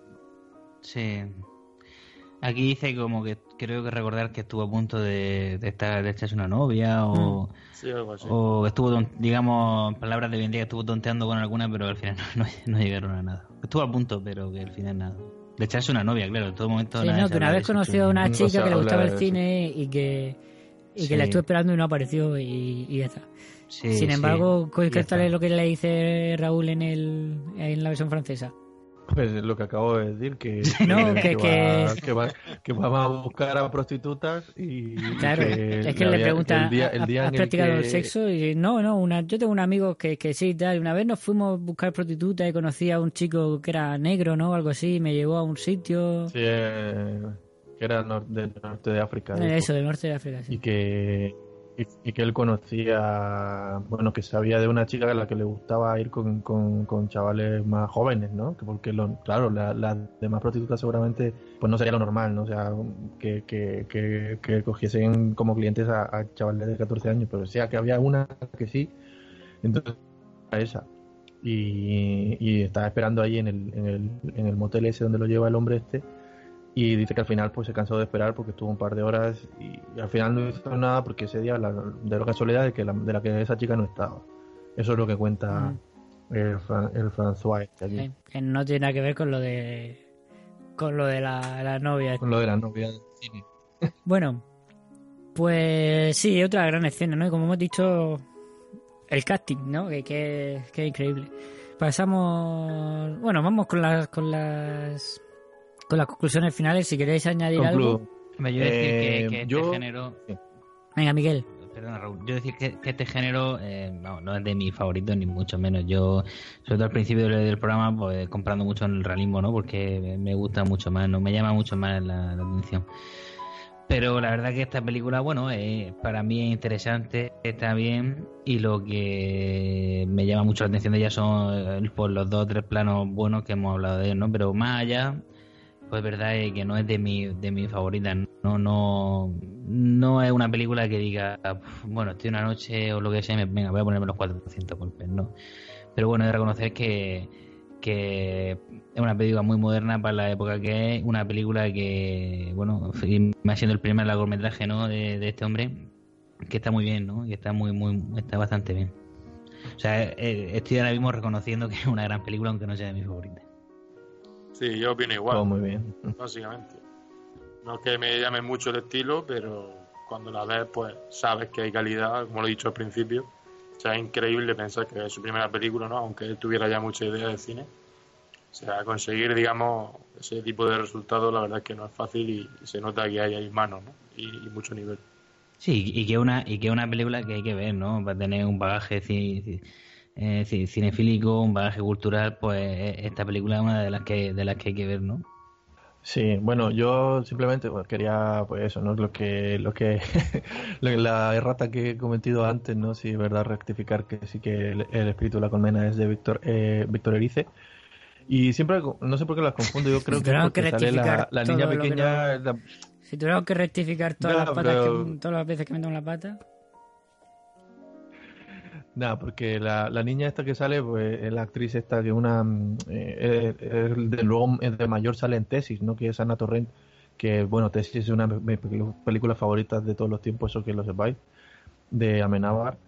Sí. Aquí dice como que creo que recordar que estuvo a punto de, de estar de echarse una novia o, Sí, algo así. o estuvo, digamos, palabras de que estuvo tonteando con alguna, pero al final no, no- no llegaron a nada. Estuvo a punto, pero que al final nada. De echarse una novia, claro, en todo momento. Sí, no, que una vez conoció a sí. una chica que le gustaba el cine y que, y que Sí. la estuvo esperando y no apareció y, y ya está. Sí, Sin sí, embargo, ¿qué tal es lo que le dice Raúl en, el, en la versión francesa? Pues lo que acabo de decir, que, No, que- va, que, va, que va a buscar a prostitutas y Claro, que es que le le había- pregunta, el día, el día ¿has en el practicado el sexo? Y no, no, una, yo tengo un amigo que, que sí, tal. Una vez nos fuimos a buscar prostitutas y conocí a un chico que era negro, ¿no? Algo así, y me llevó a un sitio. Sí, eh, que era nor- del norte de África. Eso, del norte de África, sí. Y que, y, que él conocía, bueno, que sabía de una chica a la que le gustaba ir con, con, con chavales más jóvenes, ¿no? Que porque, lo, claro, la- las demás prostitutas seguramente, pues no sería lo normal, ¿no? O sea, que, que, que, que cogiesen como clientes a, chavales de 14 años, pero decía que había una que sí, entonces a esa. Y, y estaba esperando ahí en el, en, el, en el motel ese donde lo lleva el hombre este y dice que al final pues se cansó de esperar porque estuvo un par de horas y, y al final no hizo nada porque ese día la, de la casualidad de que, la, de la que esa chica no estaba eso es lo que cuenta el, Fran- el François este que no tiene nada que ver con lo de con lo de la, la novia. con lo de la novia del cine Bueno, pues sí, otra gran escena, ¿no? Y como hemos dicho, el casting, ¿no? Que, que, increíble. Pasamos, bueno, vamos con las con las con las conclusiones finales. Si queréis añadir Concludo. algo, Hombre, yo decir que, Eh, que este yo- género. venga, Miguel. Perdona, Raúl. Yo decir que, que este género eh, no, no es de mis favoritos, ni mucho menos. Yo, sobre todo al principio del, del programa, pues comprando mucho en el realismo, ¿no? Porque me gusta mucho más, no me llama mucho más la, la atención. Pero la verdad que esta película, bueno, eh, para mí es interesante, está bien, y lo que me llama mucho la atención de ella son eh, pues, los dos o tres planos buenos que hemos hablado de ellos, ¿no? Pero más allá, pues verdad es que no es de mi, de mis favoritas, no, no, no es una película que diga, "Pf, bueno, estoy una noche o lo que sea, venga, voy a ponerme los 400 golpes, ¿no? Pero bueno, he de reconocer que, que es una película muy moderna para la época que es, una película que, bueno, más siendo el primer largometraje, ¿no? De, este hombre, que está muy bien, ¿no? Y está muy, muy, está bastante bien. O sea, eh, estoy ahora mismo reconociendo que es una gran película, aunque no sea de mis favoritas. Sí, yo opino igual. Todo muy bien. Básicamente. No es que me llame mucho el estilo, pero cuando la ves, pues sabes que hay calidad, como lo he dicho al principio. O sea, es increíble pensar que es su primera película, ¿no? Aunque él tuviera ya mucha idea de cine. O sea, conseguir, digamos, ese tipo de resultados, la verdad es que no es fácil y, y se nota que hay, hay manos, ¿no? Y, y mucho nivel. Sí, y que una y que una película que hay que ver, ¿no? Para tener un bagaje ci- eh, ci- cinefílico, un bagaje cultural, pues esta película es una de las que de las que hay que ver, ¿no? Sí, bueno, yo simplemente pues, quería, pues eso, ¿no? Lo que, lo que, lo que- la errata que he cometido antes, ¿no? Sí, es verdad, rectificar que sí que el, el espíritu de la colmena es de Víctor, eh, Víctor Erice. Y siempre, no sé por qué las confundo, yo creo que Tenemos porque que sale la, niña que pequeña, no- la- Si tuviéramos que rectificar todas las patas pero- que, todas las veces que metemos la pata. Nada, porque la, la niña esta que sale, pues es la actriz esta que una, mm, eh, de luego de mayor sale en Tesis, ¿no? Que es Ana Torrent, que bueno, Tesis es una de mis películas favoritas de todos los tiempos, eso que lo sepáis, de Amenábar.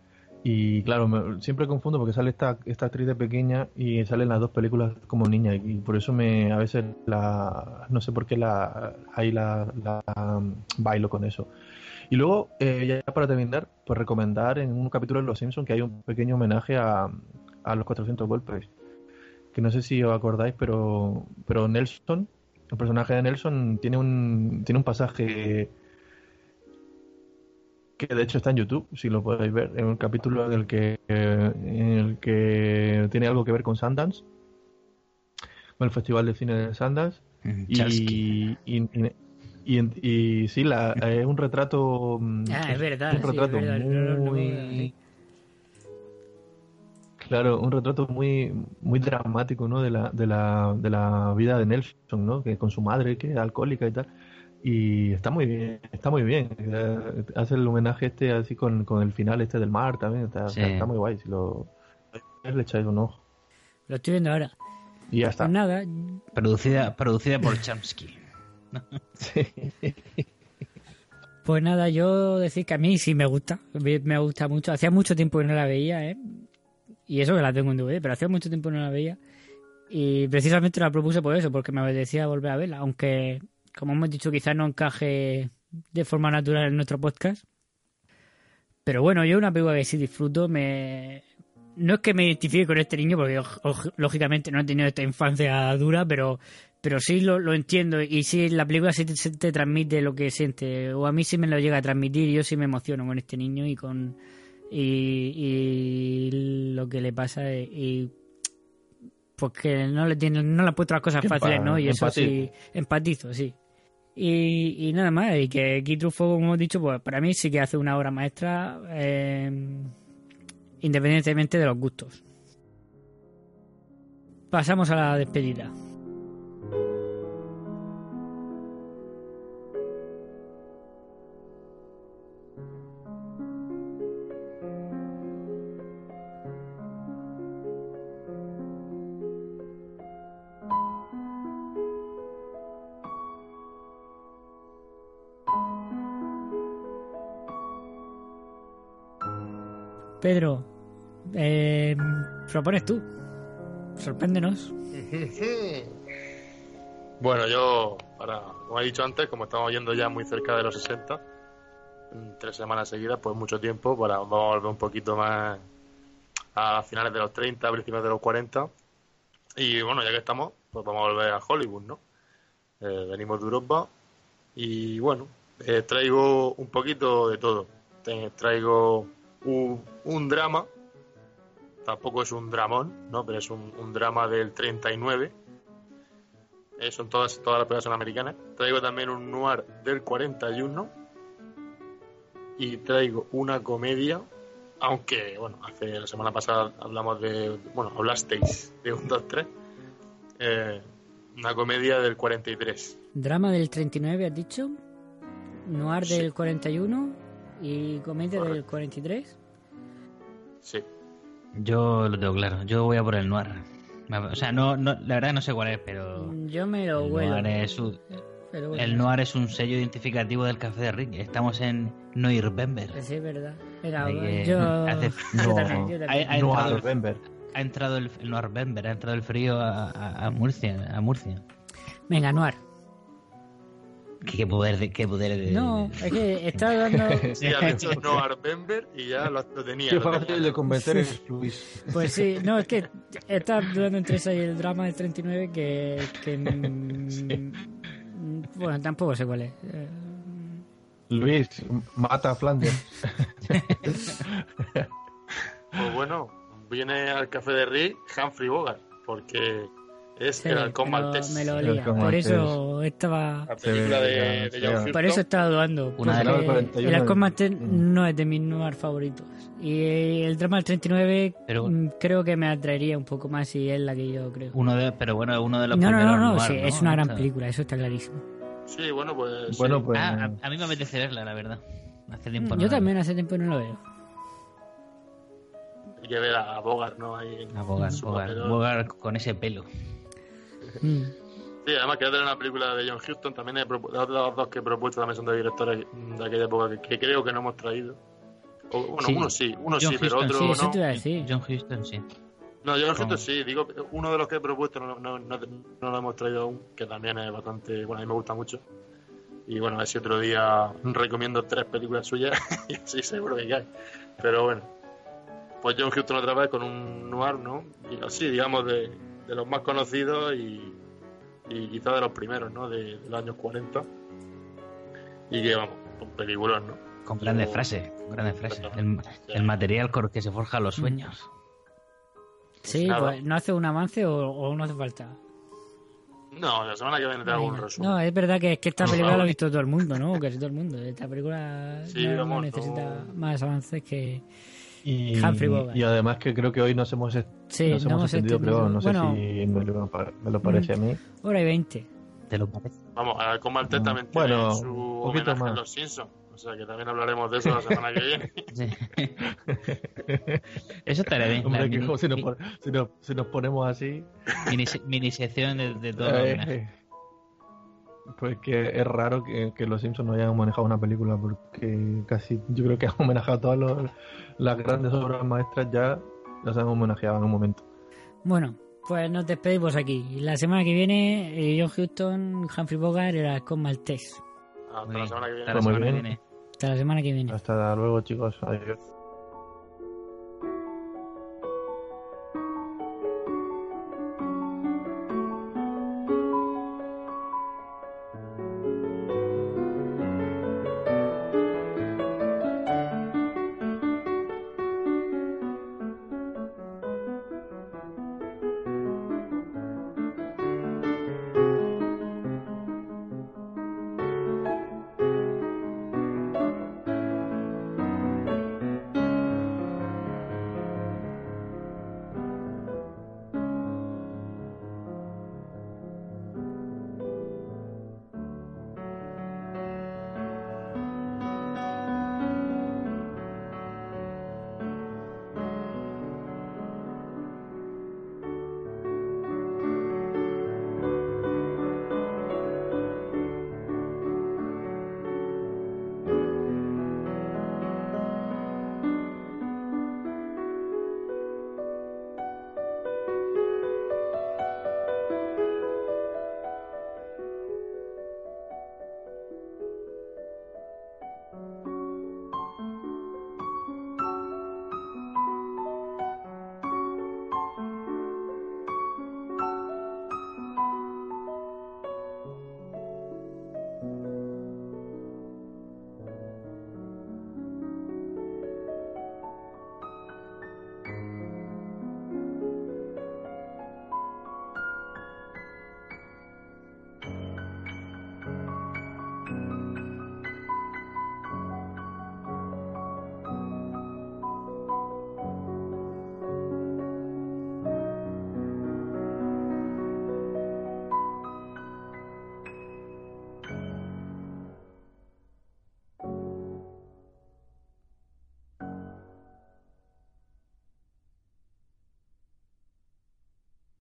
Y claro, me- siempre confundo porque sale esta, esta actriz de pequeña y salen las dos películas como niña y por eso me a veces la no sé por qué la ahí la, la, mm, bailo con eso. Y luego, eh, ya para terminar, pues recomendar en un capítulo de Los Simpsons que hay un pequeño homenaje a, a los 400 golpes. Que no sé si os acordáis, pero, pero Nelson, el personaje de Nelson, tiene un, tiene un pasaje que de hecho está en YouTube, si lo podéis ver, en un capítulo en el que, en el que tiene algo que ver con Sundance, con el Festival de Cine de Sundance. Y, y, y, y- y sí, la, es un retrato. mm, Ah, es verdad, Un sí, es retrato verdad, no, no, no, muy. Claro, un retrato muy muy dramático, ¿no? De la, de la, de la vida de Nelson, ¿no? Que con su madre, que es alcohólica y tal. Y está muy bien, está muy bien. Eh, Hace el homenaje este así con, con el final este del mar también. Está, Sí. está muy guay. Si lo le echáis un ojo. Lo estoy viendo ahora. Y ya está. Pues nada, Producida producida por Pues nada, yo decir que a mí sí me gusta. Me gusta mucho. Hacía mucho tiempo que no la veía, ¿eh? Y eso que la tengo en DVD, pero hacía mucho tiempo que no la veía. Y precisamente la propuse por eso, porque me apetecía volver a verla. Aunque, como hemos dicho, quizás no encaje de forma natural en nuestro podcast. Pero bueno, yo una película que sí disfruto, me... No es que me identifique con este niño, porque lógicamente no he tenido esta infancia dura, pero, pero sí lo, lo entiendo. Y sí, la película sí te, transmite lo que siente. O a mí sí me lo llega a transmitir y yo sí me emociono con este niño y con... Y, y lo que le pasa y, y pues que no le tiene, no le han puesto las cosas fáciles, ¿no? Y eso sí, empatizo, sí. Y, y nada más, y que Truffaut, como hemos dicho, pues para mí sí que hace una obra maestra, eh, independientemente de los gustos. Pasamos a la despedida. Pedro, eh, propones tú. Sorpréndenos. Bueno, yo, para, como he dicho antes, como estamos yendo ya muy cerca de los 60, en tres semanas seguidas, pues mucho tiempo, para, vamos a volver un poquito más a finales de los 30, principios de los 40. Y bueno, ya que estamos, pues vamos a volver a Hollywood, ¿no? Eh, venimos de Europa y bueno, eh, traigo un poquito de todo. Traigo un, un drama, tampoco es un dramón, ¿no? Pero es un, un drama del 39. Eh, son todas, todas las películas son americanas. Traigo también un noir del 41. Y traigo una comedia, aunque, bueno, hace la semana pasada hablamos de, bueno, hablasteis de un 2, 3. Eh, una comedia del 43. Drama del 39, has dicho. Noir del 41 y comedia del 43. Sí. Yo lo tengo claro. Yo voy a por el noir. O sea, no, no, la verdad no sé cuál es, pero Yo me lo el huelo. noir, es un, pero bueno. el noir es un sello identificativo del café de Rick. Estamos en Noirvember. Sí, es verdad. Que yo... hace- yo también, yo Ha, también. ha entrado, el, ha entrado el, el Noirvember, ha entrado el frío a, a- a Murcia, a Murcia. Venga, Noir. ¿Qué poder de.? Qué poder de No, es que está dando. Sí, ha dicho Noah Bember y ya lo, lo tenía. Qué fácil de convencer es Luis. Pues sí, no, es que está dudando entre esa y el drama del 39 que. que Bueno, tampoco sé cuál es. Luis, mata a Flanders. Pues bueno, viene al café de Rick Humphrey Bogart, porque es sí, el halcón maltés. Me lo olía. Por eso estaba. La película de, de John. Por eso estaba dudando. Una de porque las 41 el halcón maltés Mm. no es de mis noir favoritos. Y el drama del 39 Pero- mm, creo que me atraería un poco más si es la que yo creo. Uno de, pero bueno, uno de los No, no, primeros no, no, noir, sí, es una gran película, eso está clarísimo. Sí, bueno, pues. sí. Bueno, pues. Ah, a, a mí me apetece verla, la verdad. Hace tiempo no Yo la también hace tiempo no lo veo. Hay que ver a Bogart, ¿no? Ahí. A Bogart, Bogart. Bogart con ese pelo. Mm. Sí, además que hacer una película de John Huston también he las otras dos que he propuesto también son de directores de aquella época que, que creo que no hemos traído. O, bueno, Sí. uno sí, uno John sí, pero otro Sí, no. eso te iba a decir. John Huston, sí. No, John Huston sí, digo, uno de los que he propuesto no, no, no, no lo hemos traído aún, que también es bastante, bueno, a mí me gusta mucho. Y bueno, a ver si otro día recomiendo tres películas suyas y así seguro que cae. Pero bueno, pues John Huston otra vez con un noir, ¿no? Y así, digamos, de, de los más conocidos y, y quizá de los primeros, ¿no? De, de los años 40. Y que, vamos, con películas, ¿no? Con grandes Yo- frases, con grandes frases. El, el material con el que se forjan los sueños. Sí, nada. pues no hace un avance o, o no hace falta. No, la semana que viene te hago un resumen. No, es verdad que, es que esta No, película la ha visto todo el mundo, ¿no? Casi todo el mundo. Esta película Sí, no, no vamos, necesita no. más avances que... Y, Humphrey Bogart. y además que creo que hoy nos hemos, Sí, nos no hemos extendido, extendido. pero no sé Bueno. si me lo, me lo parece a mí. Hora y veinte. ¿Te lo parece? Vamos, a Maltés Mm, también tiene bueno, su un poquito homenaje más. Los Simpsons. O sea que también hablaremos de eso la semana que viene. Sí. Eso estaría bien. Hombre, que mini, si, nos, si, nos, si nos ponemos así, mini, mini sección de, de todo. eh. Pues que es raro que, que los Simpsons no hayan manejado una película, porque casi yo creo que han homenajeado todas los- las grandes obras maestras ya, las han homenajeado en un momento. Bueno, pues nos despedimos aquí. La semana que viene, eh, John Huston, Humphrey Bogart y el halcón maltés. Hasta la semana que viene. Hasta la Muy semana que viene. Hasta la semana que viene. Hasta luego chicos, adiós.